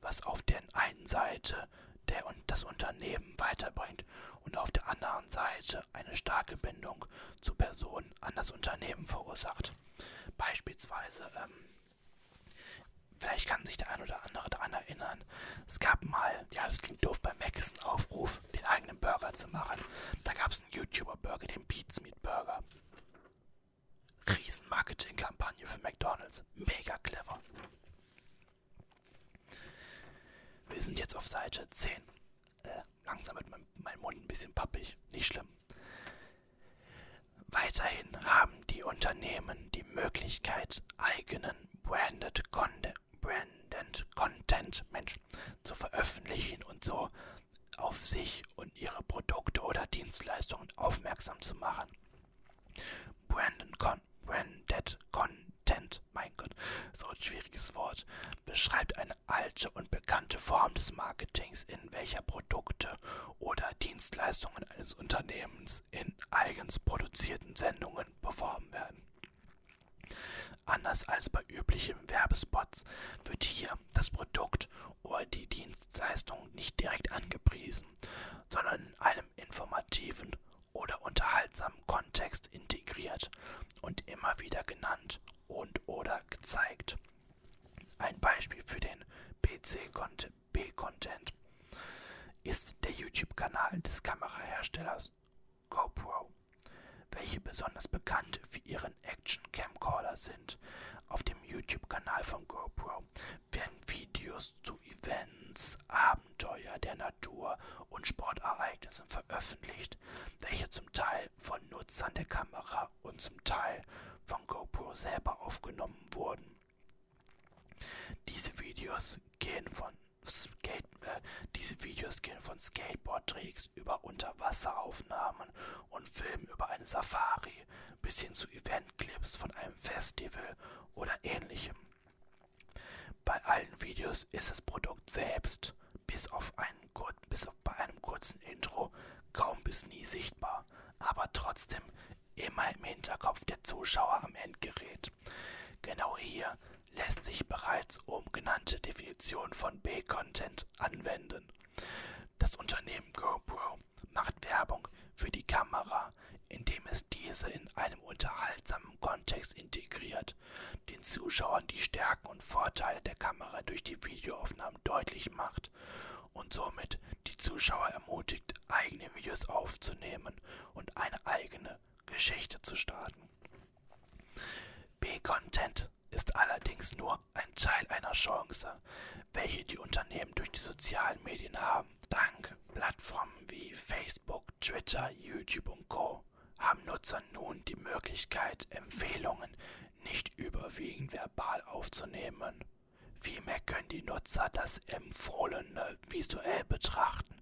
was auf der einen Seite der und das Unternehmen weiterbringt und auf der anderen Seite eine starke Bindung zu Personen an das Unternehmen verursacht. Beispielsweise ähm, Vielleicht kann sich der ein oder andere daran erinnern. Es gab mal, ja, das klingt doof, bei Mac ist Aufruf, den eigenen Burger zu machen. Da gab es einen YouTuber-Burger, den Pizza Meat Burger. Riesen Marketingkampagne für McDonalds. Mega clever. Wir sind jetzt auf Seite 10. Äh, langsam wird mein, mein Mund ein bisschen pappig. Nicht schlimm. Weiterhin haben die Unternehmen die Möglichkeit, eigenen branded Content, Branded Content Mensch, zu veröffentlichen und so auf sich und ihre Produkte oder Dienstleistungen aufmerksam zu machen. Branded, Con Branded Content, mein Gott, so ein schwieriges Wort, beschreibt eine alte und bekannte Form des Marketings, in welcher Produkte oder Dienstleistungen eines Unternehmens in eigens produzierten Sendungen beworben werden. Anders als bei üblichen Werbespots wird hier das Produkt oder die Dienstleistung nicht direkt angepriesen, sondern in einem informativen oder unterhaltsamen Kontext integriert und immer wieder genannt und oder gezeigt. Ein Beispiel für den PC-B-Content ist der YouTube-Kanal des Kameraherstellers GoPro welche besonders bekannt für ihren Action-Camcorder sind. Auf dem YouTube-Kanal von GoPro werden Videos zu Events, Abenteuer der Natur und Sportereignissen veröffentlicht, welche zum Teil von Nutzern der Kamera und zum Teil von GoPro selber aufgenommen wurden. Diese Videos gehen von Skate, äh, diese Videos gehen von Skateboard-Tricks über Unterwasseraufnahmen und Filmen über eine Safari bis hin zu Eventclips von einem Festival oder ähnlichem. Bei allen Videos ist das Produkt selbst, bis auf, einen, bis auf bei einem kurzen Intro, kaum bis nie sichtbar, aber trotzdem immer im Hinterkopf der Zuschauer am Endgerät. Genau hier lässt sich bereits oben genannte Definition von B-Content anwenden. Das Unternehmen GoPro macht Werbung für die Kamera, indem es diese in einem unterhaltsamen Kontext integriert, den Zuschauern die Stärken und Vorteile der Kamera durch die Videoaufnahmen deutlich macht und somit die Zuschauer ermutigt, eigene Videos aufzunehmen und eine eigene Geschichte zu starten. B-Content ist allerdings nur ein Teil einer Chance, welche die Unternehmen durch die sozialen Medien haben. Dank Plattformen wie Facebook, Twitter, YouTube und Co. haben Nutzer nun die Möglichkeit, Empfehlungen nicht überwiegend verbal aufzunehmen. Vielmehr können die Nutzer das Empfohlene visuell betrachten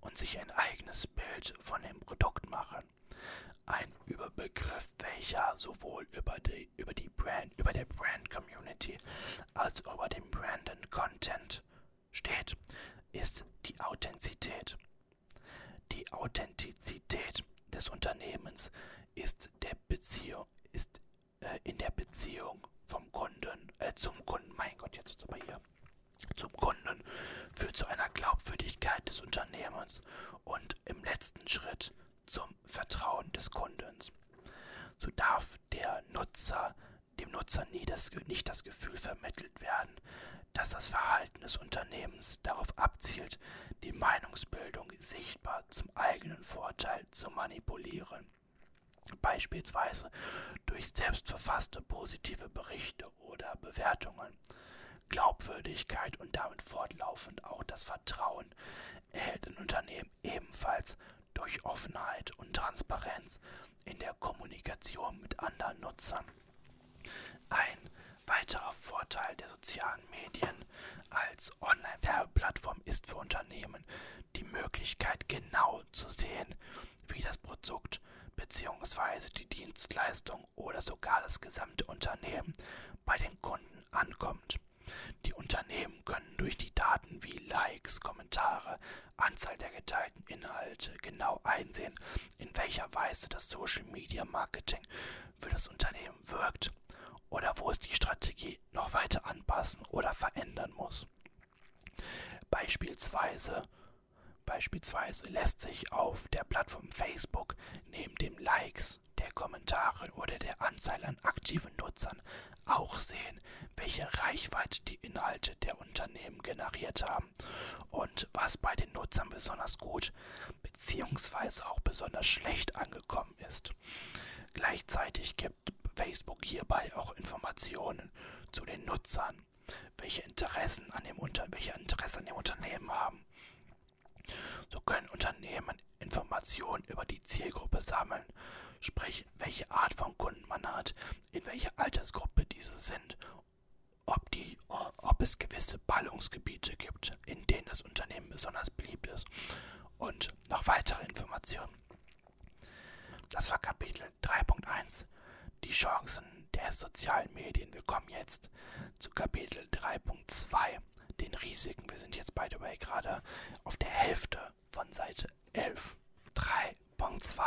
und sich ein eigenes Bild von dem Produkt machen ein Überbegriff, welcher sowohl über die, über die Brand, über der Brand Community als auch über dem Branded Content steht, ist die Authentizität. Die Authentizität des Unternehmens ist der Beziehung, ist äh, in der Beziehung vom Kunden, äh, zum Kunden, mein Gott, jetzt ist aber hier, zum Kunden führt zu einer Glaubwürdigkeit des Unternehmens und im letzten Schritt zum Vertrauen des Kundens. So darf der Nutzer dem Nutzer nie das, nicht das Gefühl vermittelt werden, dass das Verhalten des Unternehmens darauf abzielt, die Meinungsbildung sichtbar zum eigenen Vorteil zu manipulieren. Beispielsweise durch selbstverfasste positive Berichte oder Bewertungen. Glaubwürdigkeit und damit fortlaufend auch das Vertrauen erhält ein Unternehmen ebenfalls durch Offenheit und Transparenz in der Kommunikation mit anderen Nutzern. Ein weiterer Vorteil der sozialen Medien als Online-Werbeplattform ist für Unternehmen die Möglichkeit genau zu sehen, wie das Produkt bzw. die Dienstleistung oder sogar das gesamte Unternehmen bei den Kunden ankommt. Die Unternehmen können durch die Daten wie Likes, Kommentare, Anzahl der geteilten Inhalte genau einsehen, in welcher Weise das Social Media Marketing für das Unternehmen wirkt oder wo es die Strategie noch weiter anpassen oder verändern muss. Beispielsweise Beispielsweise lässt sich auf der Plattform Facebook neben dem Likes, der Kommentare oder der Anzahl an aktiven Nutzern auch sehen, welche Reichweite die Inhalte der Unternehmen generiert haben und was bei den Nutzern besonders gut bzw. auch besonders schlecht angekommen ist. Gleichzeitig gibt Facebook hierbei auch Informationen zu den Nutzern, welche Interessen an dem, Unter welche Interesse an dem Unternehmen haben So können Unternehmen Informationen über die Zielgruppe sammeln, sprich welche Art von Kunden man hat, in welcher Altersgruppe diese sind, ob, die, ob es gewisse Ballungsgebiete gibt, in denen das Unternehmen besonders beliebt ist und noch weitere Informationen. Das war Kapitel 3.1. Die Chancen der sozialen Medien. Wir kommen jetzt zu Kapitel 3.2, den Risiken. Wir sind jetzt, by the way, gerade auf der Hälfte von Seite 11. 3.2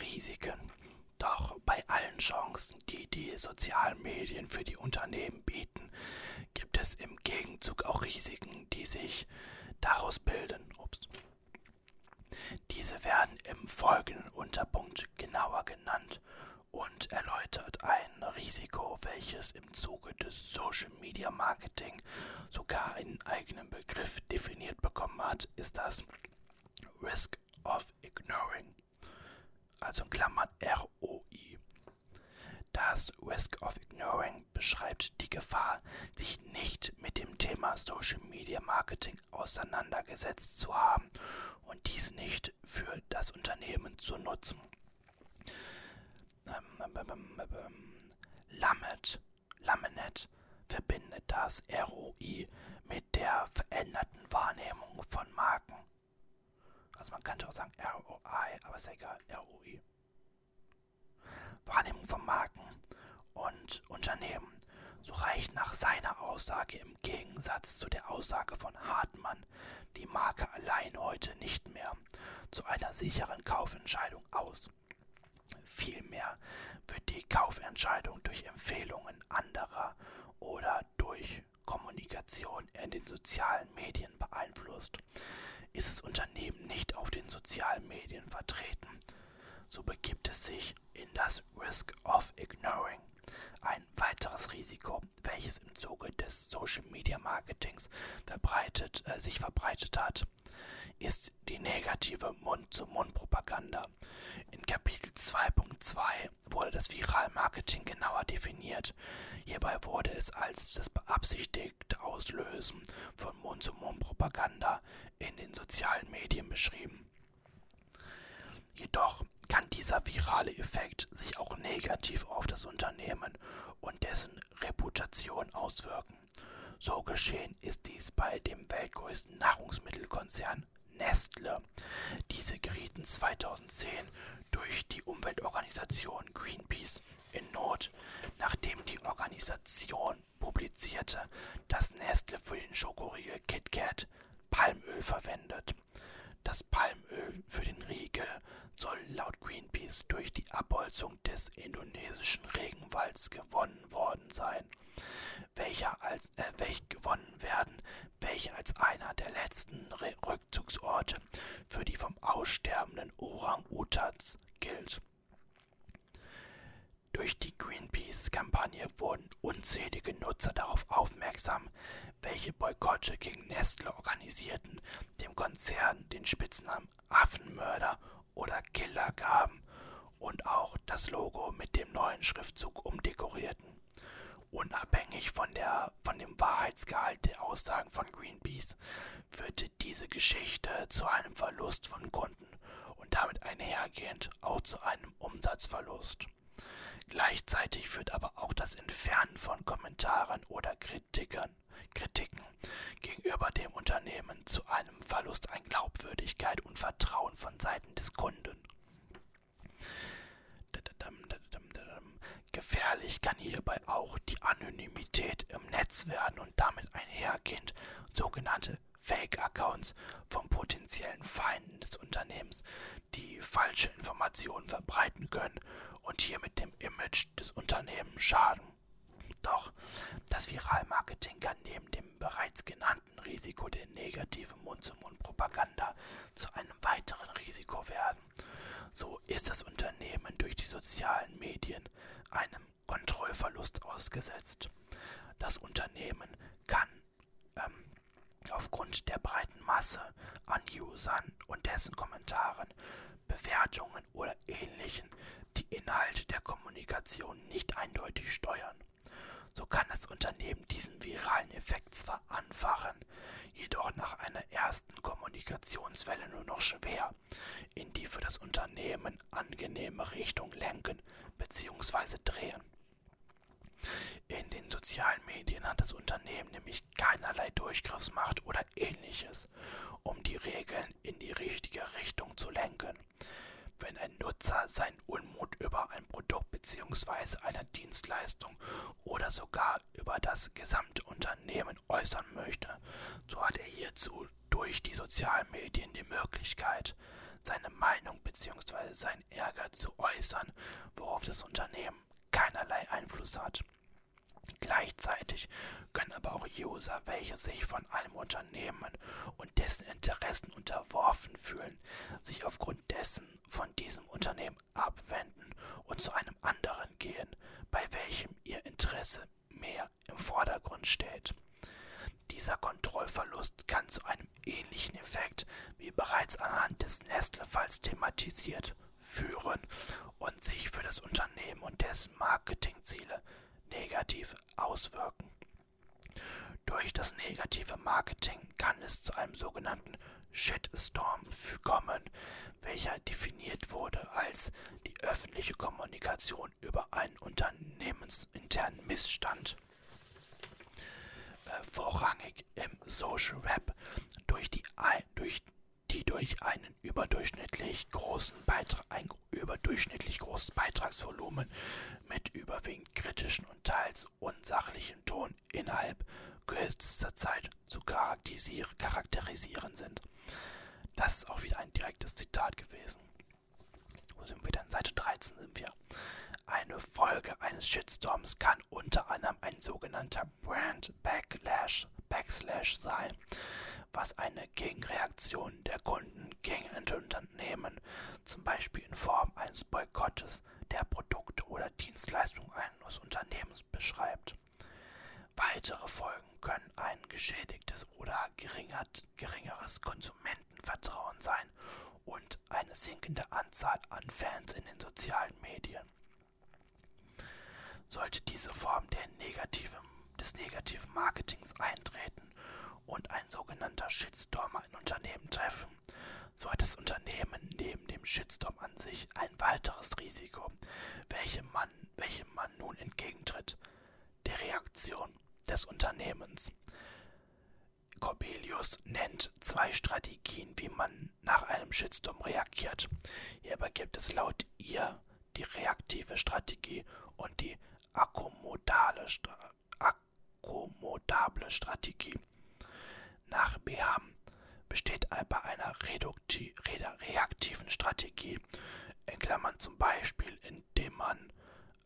Risiken. Doch bei allen Chancen, die die sozialen Medien für die Unternehmen bieten, gibt es im Gegenzug auch Risiken, die sich daraus bilden. Ups. Diese werden im folgenden Unterpunkt genauer genannt und erläutert ein Risiko, welches im Zuge des Social Media Marketing sogar einen eigenen Begriff definiert bekommen hat, ist das Risk of Ignoring, also in Klammern ROI. Das Risk of Ignoring beschreibt die Gefahr, sich nicht mit dem Thema Social Media Marketing auseinandergesetzt zu haben und dies nicht für das Unternehmen zu nutzen. Lamet, Lamenet verbindet das ROI mit der veränderten Wahrnehmung von Marken. Also man könnte auch sagen ROI, aber ist ja egal, ROI. Wahrnehmung von Marken und Unternehmen. So reicht nach seiner Aussage im Gegensatz zu der Aussage von Hartmann die Marke allein heute nicht mehr zu einer sicheren Kaufentscheidung aus. Vielmehr wird die Kaufentscheidung durch Empfehlungen anderer oder durch Kommunikation in den sozialen Medien beeinflusst. Ist das Unternehmen nicht auf den sozialen Medien vertreten, so begibt es sich in das Risk of Ignoring. Ein weiteres Risiko, welches im Zuge des Social Media Marketings verbreitet, äh, sich verbreitet hat, ist die negative Mund-zu-Mund-Propaganda. In Kapitel 2.2 wurde das Viralmarketing genauer definiert. Hierbei wurde es als das beabsichtigte Auslösen von Mund-zu-Mund-Propaganda in den sozialen Medien beschrieben. Jedoch kann dieser virale Effekt sich auch negativ auf das Unternehmen und dessen Reputation auswirken. So geschehen ist dies bei dem weltgrößten Nahrungsmittelkonzern Nestle. Diese gerieten 2010 durch die Umweltorganisation Greenpeace in Not, nachdem die Organisation publizierte, dass Nestle für den Schokoriegel KitKat Palmöl verwendet. Das Palmöl für den Riegel soll laut Greenpeace durch die Abholzung des indonesischen Regenwalds gewonnen worden sein welcher als, äh, welch gewonnen werden, welche als einer der letzten Rückzugsorte für die vom aussterbenden Orang-Utans gilt. Durch die Greenpeace-Kampagne wurden unzählige Nutzer darauf aufmerksam, welche Boykotte gegen Nestle organisierten, dem Konzern den Spitznamen Affenmörder oder Killer gaben und auch das Logo mit dem neuen Schriftzug umdekorierten. Unabhängig von, der, von dem Wahrheitsgehalt der Aussagen von Greenpeace führte diese Geschichte zu einem Verlust von Kunden und damit einhergehend auch zu einem Umsatzverlust. Gleichzeitig führt aber auch das Entfernen von Kommentaren oder Kritikern, Kritiken gegenüber dem Unternehmen zu einem Verlust an Glaubwürdigkeit und Vertrauen von Seiten des Kunden. Gefährlich kann hierbei auch die Anonymität im Netz werden und damit einhergehend sogenannte Fake-Accounts von potenziellen Feinden des Unternehmens, die falsche Informationen verbreiten können und hiermit dem Image des Unternehmens schaden. Doch das Viralmarketing kann neben dem bereits genannten Risiko der negativen Mund-zu-Mund-Propaganda zu einem weiteren Risiko werden. So ist das Unternehmen durch die sozialen Medien einem Kontrollverlust ausgesetzt. Das Unternehmen kann ähm, aufgrund der breiten Masse an Usern und dessen Kommentaren, Bewertungen oder ähnlichen die Inhalte der Kommunikation nicht eindeutig steuern. So kann das Unternehmen diesen viralen Effekt zwar anfachen, jedoch nach einer ersten Kommunikation Kommunikationswelle nur noch schwer in die für das Unternehmen angenehme Richtung lenken bzw. drehen. In den sozialen Medien hat das Unternehmen nämlich keinerlei Durchgriffsmacht oder ähnliches, um die Regeln in die richtige Richtung zu lenken. Wenn ein Nutzer seinen Unmut über ein Produkt bzw. eine Dienstleistung oder sogar über das gesamte Unternehmen äußern möchte, so hat er hierzu durch die sozialen Medien die Möglichkeit, seine Meinung bzw. seinen Ärger zu äußern, worauf das Unternehmen keinerlei Einfluss hat. Gleichzeitig können aber auch User, welche sich von einem Unternehmen und dessen Interessen unterworfen fühlen, sich aufgrund dessen von diesem Unternehmen abwenden und zu einem anderen gehen, bei welchem ihr Interesse mehr im Vordergrund steht. Dieser Kontrollverlust kann zu einem ähnlichen Effekt, wie bereits anhand des Nestle-Falls thematisiert, führen und sich für das Unternehmen und dessen Marketingziele negativ auswirken. Durch das negative Marketing kann es zu einem sogenannten Shitstorm kommen, welcher definiert wurde als die öffentliche Kommunikation über einen unternehmensinternen Missstand. Äh, vorrangig im Social Web durch die, durch die durch einen überdurchschnittlich großen Beitrag, ein überdurchschnittlich großes Beitragsvolumen mit überwiegend kritischen und teils unsachlichen Ton innerhalb kürzester Zeit zu charakterisieren sind. Das ist auch wieder ein direktes Zitat gewesen. Wo sind wir denn? Seite 13 sind wir. Eine Folge eines Shitstorms kann unter anderem ein sogenannter Brand Backlash, Backslash sein, was eine Gegenreaktion der Kunden gegen ein Unternehmen, zum Beispiel in Form eines Boykottes der Produkte oder Dienstleistungen eines Unternehmens beschreibt. Weitere Folgen können ein geschädigtes oder geringeres Konsumentenvertrauen sein und eine sinkende Anzahl an Fans in den sozialen Medien. Sollte diese Form negative, des negativen Marketings eintreten und ein sogenannter Shitstorm ein Unternehmen treffen, so hat das Unternehmen neben dem Shitstorm an sich ein weiteres Risiko, welchem man, welchem man nun entgegentritt, der Reaktion des Unternehmens. Corbelius nennt zwei Strategien, wie man nach einem Shitstorm reagiert. Hierbei gibt es laut ihr die reaktive Strategie und die akkommodable, akkommodable Strategie. Nach Beham besteht bei einer reaktiven Strategie, in Klammern zum Beispiel, indem man,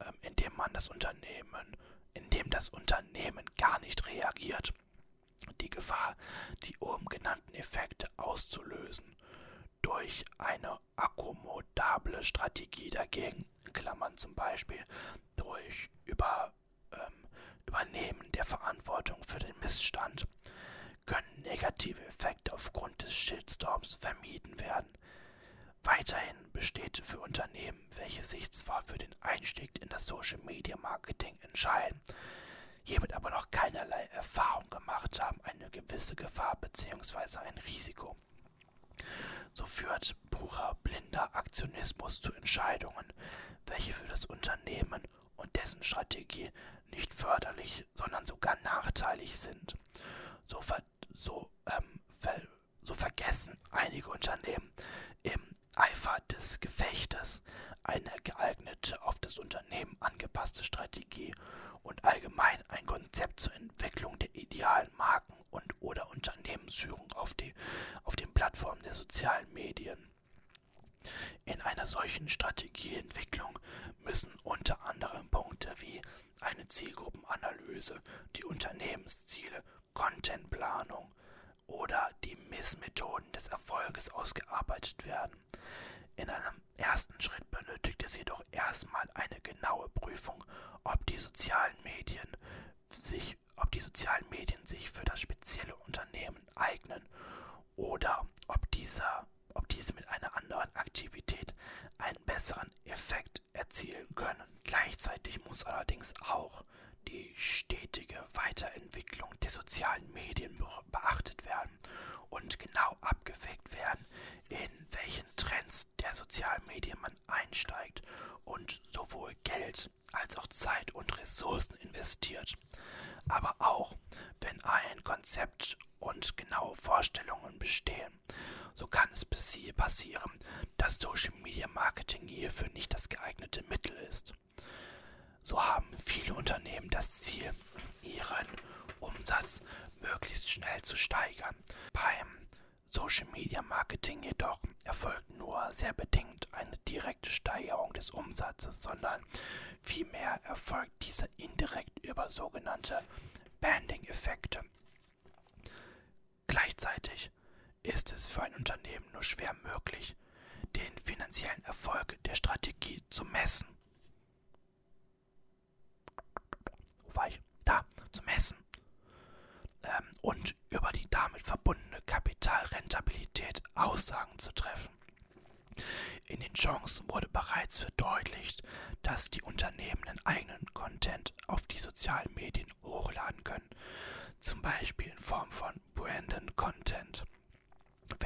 ähm, indem man das Unternehmen, indem das Unternehmen gar nicht reagiert, die Gefahr, die oben genannten Effekte auszulösen. Durch eine akkommodable Strategie dagegen, in Klammern zum Beispiel durch über, ähm, Übernehmen der Verantwortung für den Missstand, können negative Effekte aufgrund des Shitstorms vermieden werden. Weiterhin besteht für Unternehmen, welche sich zwar für den Einstieg in das Social Media Marketing entscheiden, hiermit aber noch keinerlei Erfahrung gemacht haben, eine gewisse Gefahr bzw. ein Risiko. So führt purer blinder Aktionismus zu Entscheidungen, welche für das Unternehmen und dessen Strategie nicht förderlich, sondern sogar nachteilig sind. So, ver so, ähm, ver so vergessen einige Unternehmen im Eifer des Gefechtes eine geeignete, auf das Unternehmen angepasste Strategie und allgemein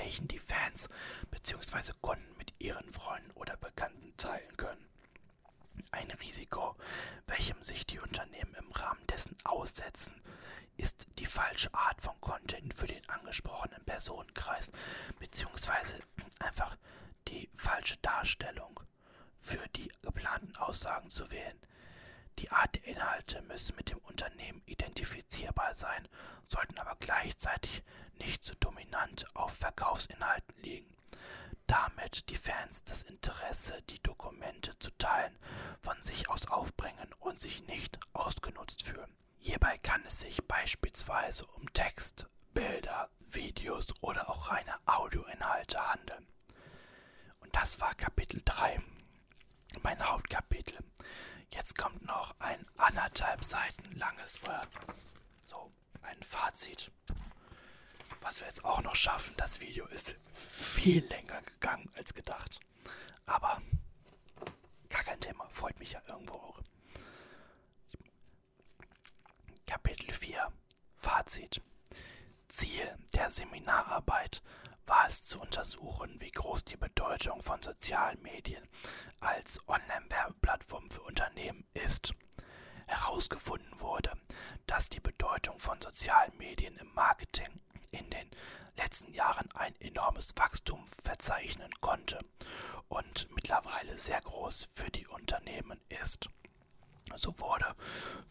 welchen die Fans bzw. Kunden mit ihren Freunden oder Bekannten teilen können. Ein Risiko, welchem sich die Unternehmen im Rahmen dessen aussetzen, ist die falsche Art von Content für den angesprochenen Personenkreis bzw. einfach die falsche Darstellung für die geplanten Aussagen zu wählen. Die Art der Inhalte müssen mit dem Unternehmen identifizierbar sein, sollten aber gleichzeitig nicht zu dominant auf Verkaufsinhalten liegen. Damit die Fans das Interesse, die Dokumente zu teilen, von sich aus aufbringen und sich nicht ausgenutzt fühlen. Hierbei kann es sich beispielsweise um Text, Bilder, Videos oder auch reine Audioinhalte handeln. Und das war Kapitel 3, mein Hauptkapitel. Jetzt kommt noch ein anderthalb Seiten langes, oder so ein Fazit was wir jetzt auch noch schaffen. Das Video ist viel länger gegangen als gedacht. Aber gar kein Thema, freut mich ja irgendwo auch. Kapitel 4 Fazit Ziel der Seminararbeit war es zu untersuchen, wie groß die Bedeutung von sozialen Medien als Online-Werbeplattform für Unternehmen ist. Herausgefunden wurde, dass die Bedeutung von sozialen Medien im Marketing in den letzten Jahren ein enormes Wachstum verzeichnen konnte und mittlerweile sehr groß für die Unternehmen ist. So wurde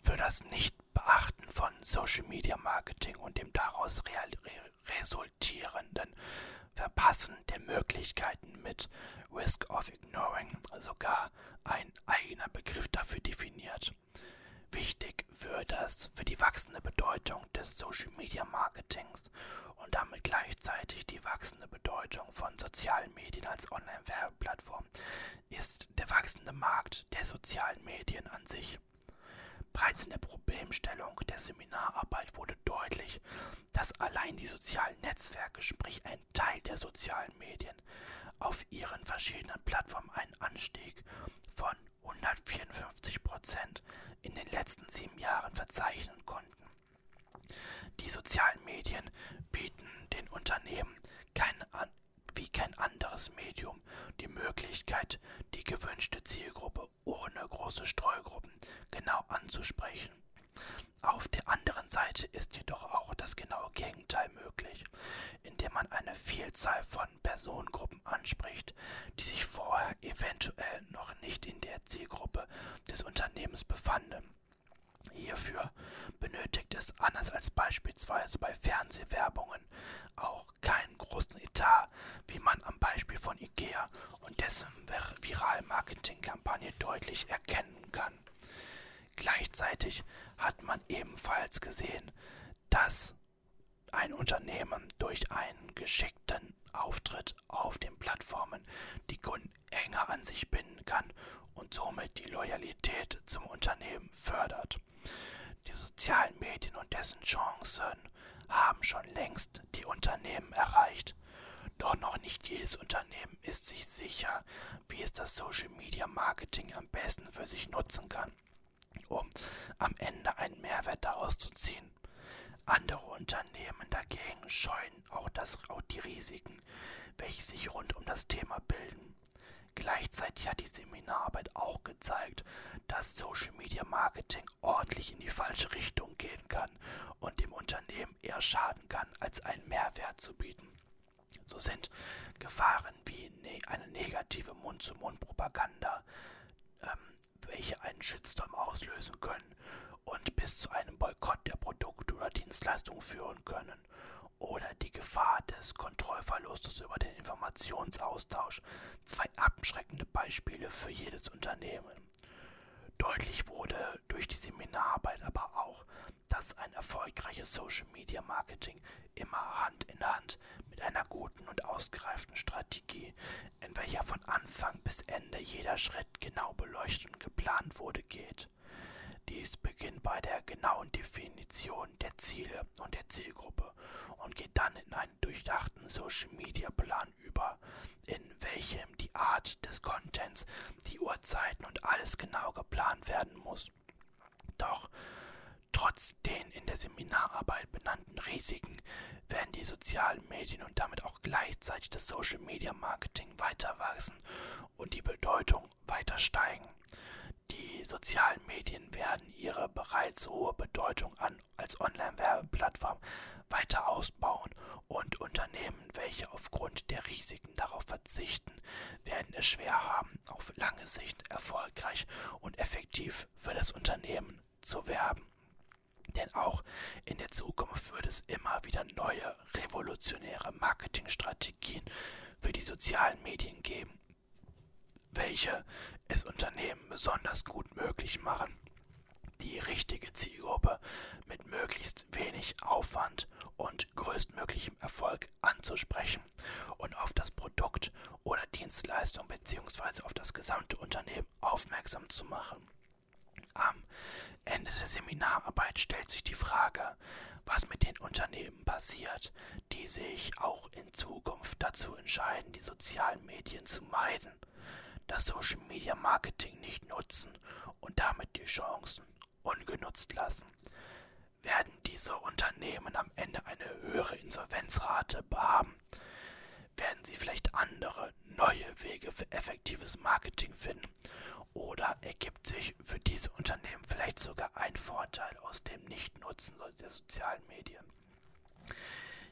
für das Nichtbeachten von Social Media Marketing und dem daraus resultierenden Verpassen der Möglichkeiten mit Risk of Ignoring sogar ein eigener Begriff dafür definiert. Wichtig für, das, für die wachsende Bedeutung des Social Media Marketings und damit gleichzeitig die wachsende Bedeutung von sozialen Medien als Online-Werbeplattform ist der wachsende Markt der sozialen Medien an sich. Bereits in der Problemstellung der Seminararbeit wurde deutlich, dass allein die sozialen Netzwerke, sprich ein Teil der sozialen Medien, auf ihren verschiedenen Plattformen einen Anstieg von 154 Prozent in den letzten sieben Jahren verzeichnen konnten. Die sozialen Medien bieten den Unternehmen kein, wie kein anderes Medium die Möglichkeit, die gewünschte Zielgruppe ohne große Streugruppen genau anzusprechen. Auf der anderen Seite ist jedoch auch das genaue Gegenteil möglich, indem man eine Vielzahl von Personengruppen anspricht, die sich vorher eventuell noch nicht in der Zielgruppe des Unternehmens befanden. Hierfür benötigt es, anders als beispielsweise bei Fernsehwerbungen, auch keinen großen Etat, wie man am Beispiel von IKEA und dessen Viral-Marketing-Kampagne deutlich erkennen kann. Gleichzeitig hat man ebenfalls gesehen, dass ein Unternehmen durch einen geschickten Auftritt auf den Plattformen die Kunden enger an sich binden kann und somit die Loyalität zum Unternehmen fördert. Die sozialen Medien und dessen Chancen haben schon längst die Unternehmen erreicht. Doch noch nicht jedes Unternehmen ist sich sicher, wie es das Social Media Marketing am besten für sich nutzen kann. Um am Ende einen Mehrwert daraus zu ziehen. Andere Unternehmen dagegen scheuen auch, das, auch die Risiken, welche sich rund um das Thema bilden. Gleichzeitig hat die Seminararbeit auch gezeigt, dass Social Media Marketing ordentlich in die falsche Richtung gehen kann und dem Unternehmen eher schaden kann, als einen Mehrwert zu bieten. So sind Gefahren wie ne eine negative Mund-zu-Mund-Propaganda, ähm, welche einen Shitstorm auslösen können und bis zu einem Boykott der Produkte oder Dienstleistungen führen können oder die Gefahr des Kontrollverlustes über den Informationsaustausch, zwei abschreckende Beispiele für jedes Unternehmen. Deutlich wurde durch die Seminararbeit aber auch, dass ein erfolgreiches Social Media Marketing immer Hand in Hand mit einer guten und ausgereiften Strategie, in welcher von Anfang bis Ende jeder Schritt genau beleuchtet und geplant wurde, geht. Dies beginnt bei der genauen Definition der Ziele und der Zielgruppe und geht dann in einen durchdachten Social Media Plan über, in welchem die Art des Contents, die Uhrzeiten und alles genau geplant werden muss. Doch trotz den in der Seminararbeit benannten Risiken werden die sozialen Medien und damit auch gleichzeitig das Social Media Marketing weiter wachsen und die Bedeutung weiter steigen. Die sozialen Medien werden ihre bereits hohe Bedeutung an, als Online-Werbeplattform weiter ausbauen und Unternehmen, welche aufgrund der Risiken darauf verzichten, werden es schwer haben, auf lange Sicht erfolgreich und effektiv für das Unternehmen zu werben. Denn auch in der Zukunft wird es immer wieder neue revolutionäre Marketingstrategien für die sozialen Medien geben, welche es Unternehmen besonders gut möglich machen, die richtige Zielgruppe mit möglichst wenig Aufwand und größtmöglichem Erfolg anzusprechen und auf das Produkt oder Dienstleistung bzw. auf das gesamte Unternehmen aufmerksam zu machen. Am Ende der Seminararbeit stellt sich die Frage, was mit den Unternehmen passiert, die sich auch in Zukunft dazu entscheiden, die sozialen Medien zu meiden das Social Media Marketing nicht nutzen und damit die Chancen ungenutzt lassen. Werden diese Unternehmen am Ende eine höhere Insolvenzrate haben? Werden sie vielleicht andere, neue Wege für effektives Marketing finden? Oder ergibt sich für diese Unternehmen vielleicht sogar ein Vorteil aus dem Nichtnutzen der sozialen Medien?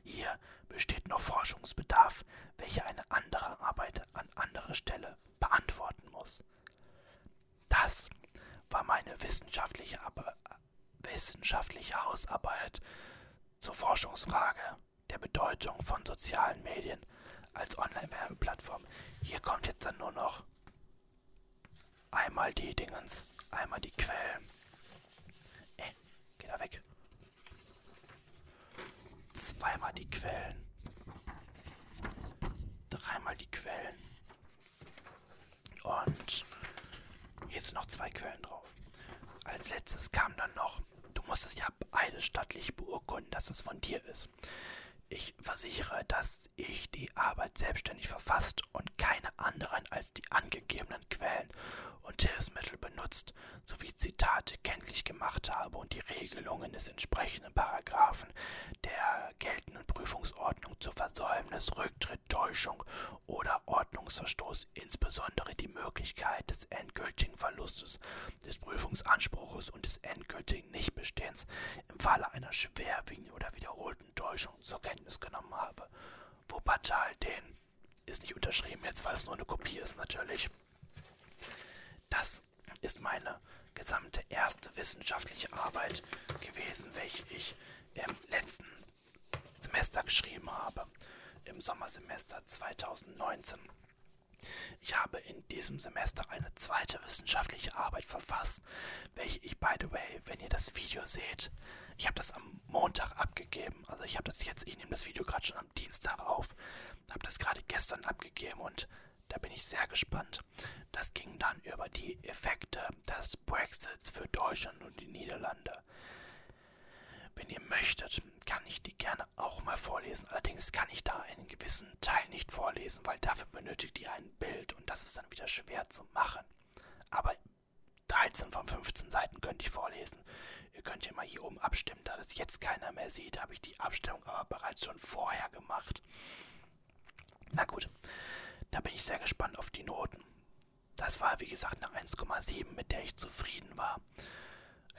Hier besteht noch Forschungsbedarf, welcher eine andere Arbeit an anderer Stelle beantworten muss. Das war meine wissenschaftliche, wissenschaftliche Hausarbeit zur Forschungsfrage der Bedeutung von sozialen Medien als Online-Werbeplattform. Hier kommt jetzt dann nur noch einmal die Dingens, einmal die Quellen. Ey, geh da weg. Zweimal die Quellen. Dreimal die Quellen. Und hier sind noch zwei Quellen drauf. Als letztes kam dann noch, du musst es ja beide stattlich beurkunden, dass es von dir ist. Ich versichere, dass ich die Arbeit selbstständig verfasst und keine anderen als die angegebenen Quellen und Hilfsmittel benutzt, sowie Zitate kenntlich gemacht habe und die Regelungen des entsprechenden Paragraphen der geltenden Prüfungsordnung zu Versäumnis, Rücktritt, Täuschung oder Ordnungsverstoß, insbesondere die Möglichkeit des endgültigen Verlustes des Prüfungsanspruches und des endgültigen Nichtbestehens im Falle einer schwerwiegenden oder wiederholten Täuschung zur Kenntnis genommen habe. Wuppertal den ist nicht unterschrieben jetzt, weil es nur eine Kopie ist natürlich. Das ist meine gesamte erste wissenschaftliche Arbeit gewesen, welche ich im letzten Semester geschrieben habe, im Sommersemester 2019. Ich habe in diesem Semester eine zweite wissenschaftliche Arbeit verfasst, welche ich, by the way, wenn ihr das Video seht, ich habe das am Montag abgegeben. Also ich habe das jetzt, ich nehme das Video gerade schon am Dienstag auf, habe das gerade gestern abgegeben und da bin ich sehr gespannt. Das ging dann über die Effekte des Brexits für Deutschland und die Niederlande. Wenn ihr möchtet, kann ich die gerne auch mal vorlesen. Allerdings kann ich da einen gewissen Teil nicht vorlesen, weil dafür benötigt ihr ein Bild und das ist dann wieder schwer zu machen. Aber da 13 von 15 Seiten könnte ich vorlesen. Ihr könnt ja mal hier oben abstimmen, da das jetzt keiner mehr sieht, habe ich die Abstimmung aber bereits schon vorher gemacht. Na gut, da bin ich sehr gespannt auf die Noten. Das war, wie gesagt, eine 1,7, mit der ich zufrieden war.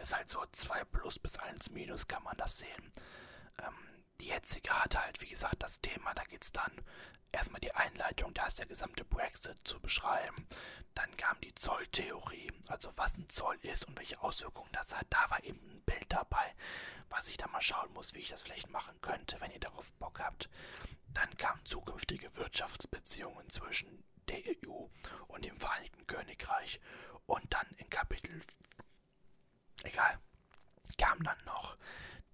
Ist halt so 2 plus bis 1 minus, kann man das sehen. Ähm, die jetzige hat halt, wie gesagt, das Thema, da geht es dann erstmal die Einleitung, da ist der gesamte Brexit zu beschreiben. Dann kam die Zolltheorie, also was ein Zoll ist und welche Auswirkungen das hat. Da war eben ein Bild dabei, was ich da mal schauen muss, wie ich das vielleicht machen könnte, wenn ihr darauf Bock habt. Dann kamen zukünftige Wirtschaftsbeziehungen zwischen der EU und dem Vereinigten Königreich. Und dann in Kapitel, egal, kamen dann noch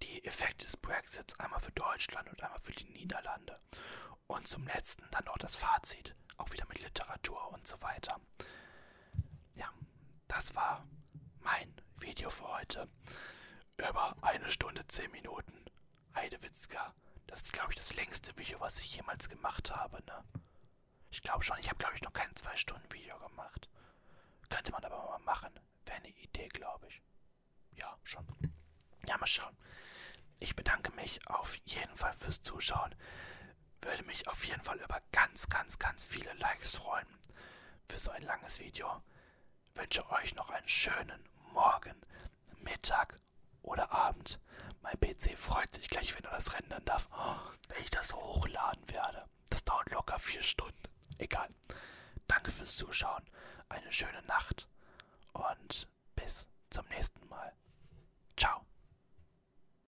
die Effekte des Brexits, einmal für Deutschland und einmal für die Niederlande. Und zum letzten dann noch das Fazit, auch wieder mit Literatur und so weiter. Ja, das war mein Video für heute. Über eine Stunde, zehn Minuten. Heidewitzka. Das ist, glaube ich, das längste Video, was ich jemals gemacht habe, ne? Ich glaube schon, ich habe, glaube ich, noch kein 2-Stunden-Video gemacht. Könnte man aber mal machen. Wäre eine Idee, glaube ich. Ja, schon. Ja, mal schauen. Ich bedanke mich auf jeden Fall fürs Zuschauen. Würde mich auf jeden Fall über ganz, ganz, ganz viele Likes freuen für so ein langes Video. Wünsche euch noch einen schönen Morgen, Mittag oder Abend. Mein PC freut sich gleich, wenn er das rendern darf, oh, wenn ich das hochladen werde. Das dauert locker vier Stunden. Egal. Danke fürs Zuschauen. Eine schöne Nacht und bis zum nächsten Mal.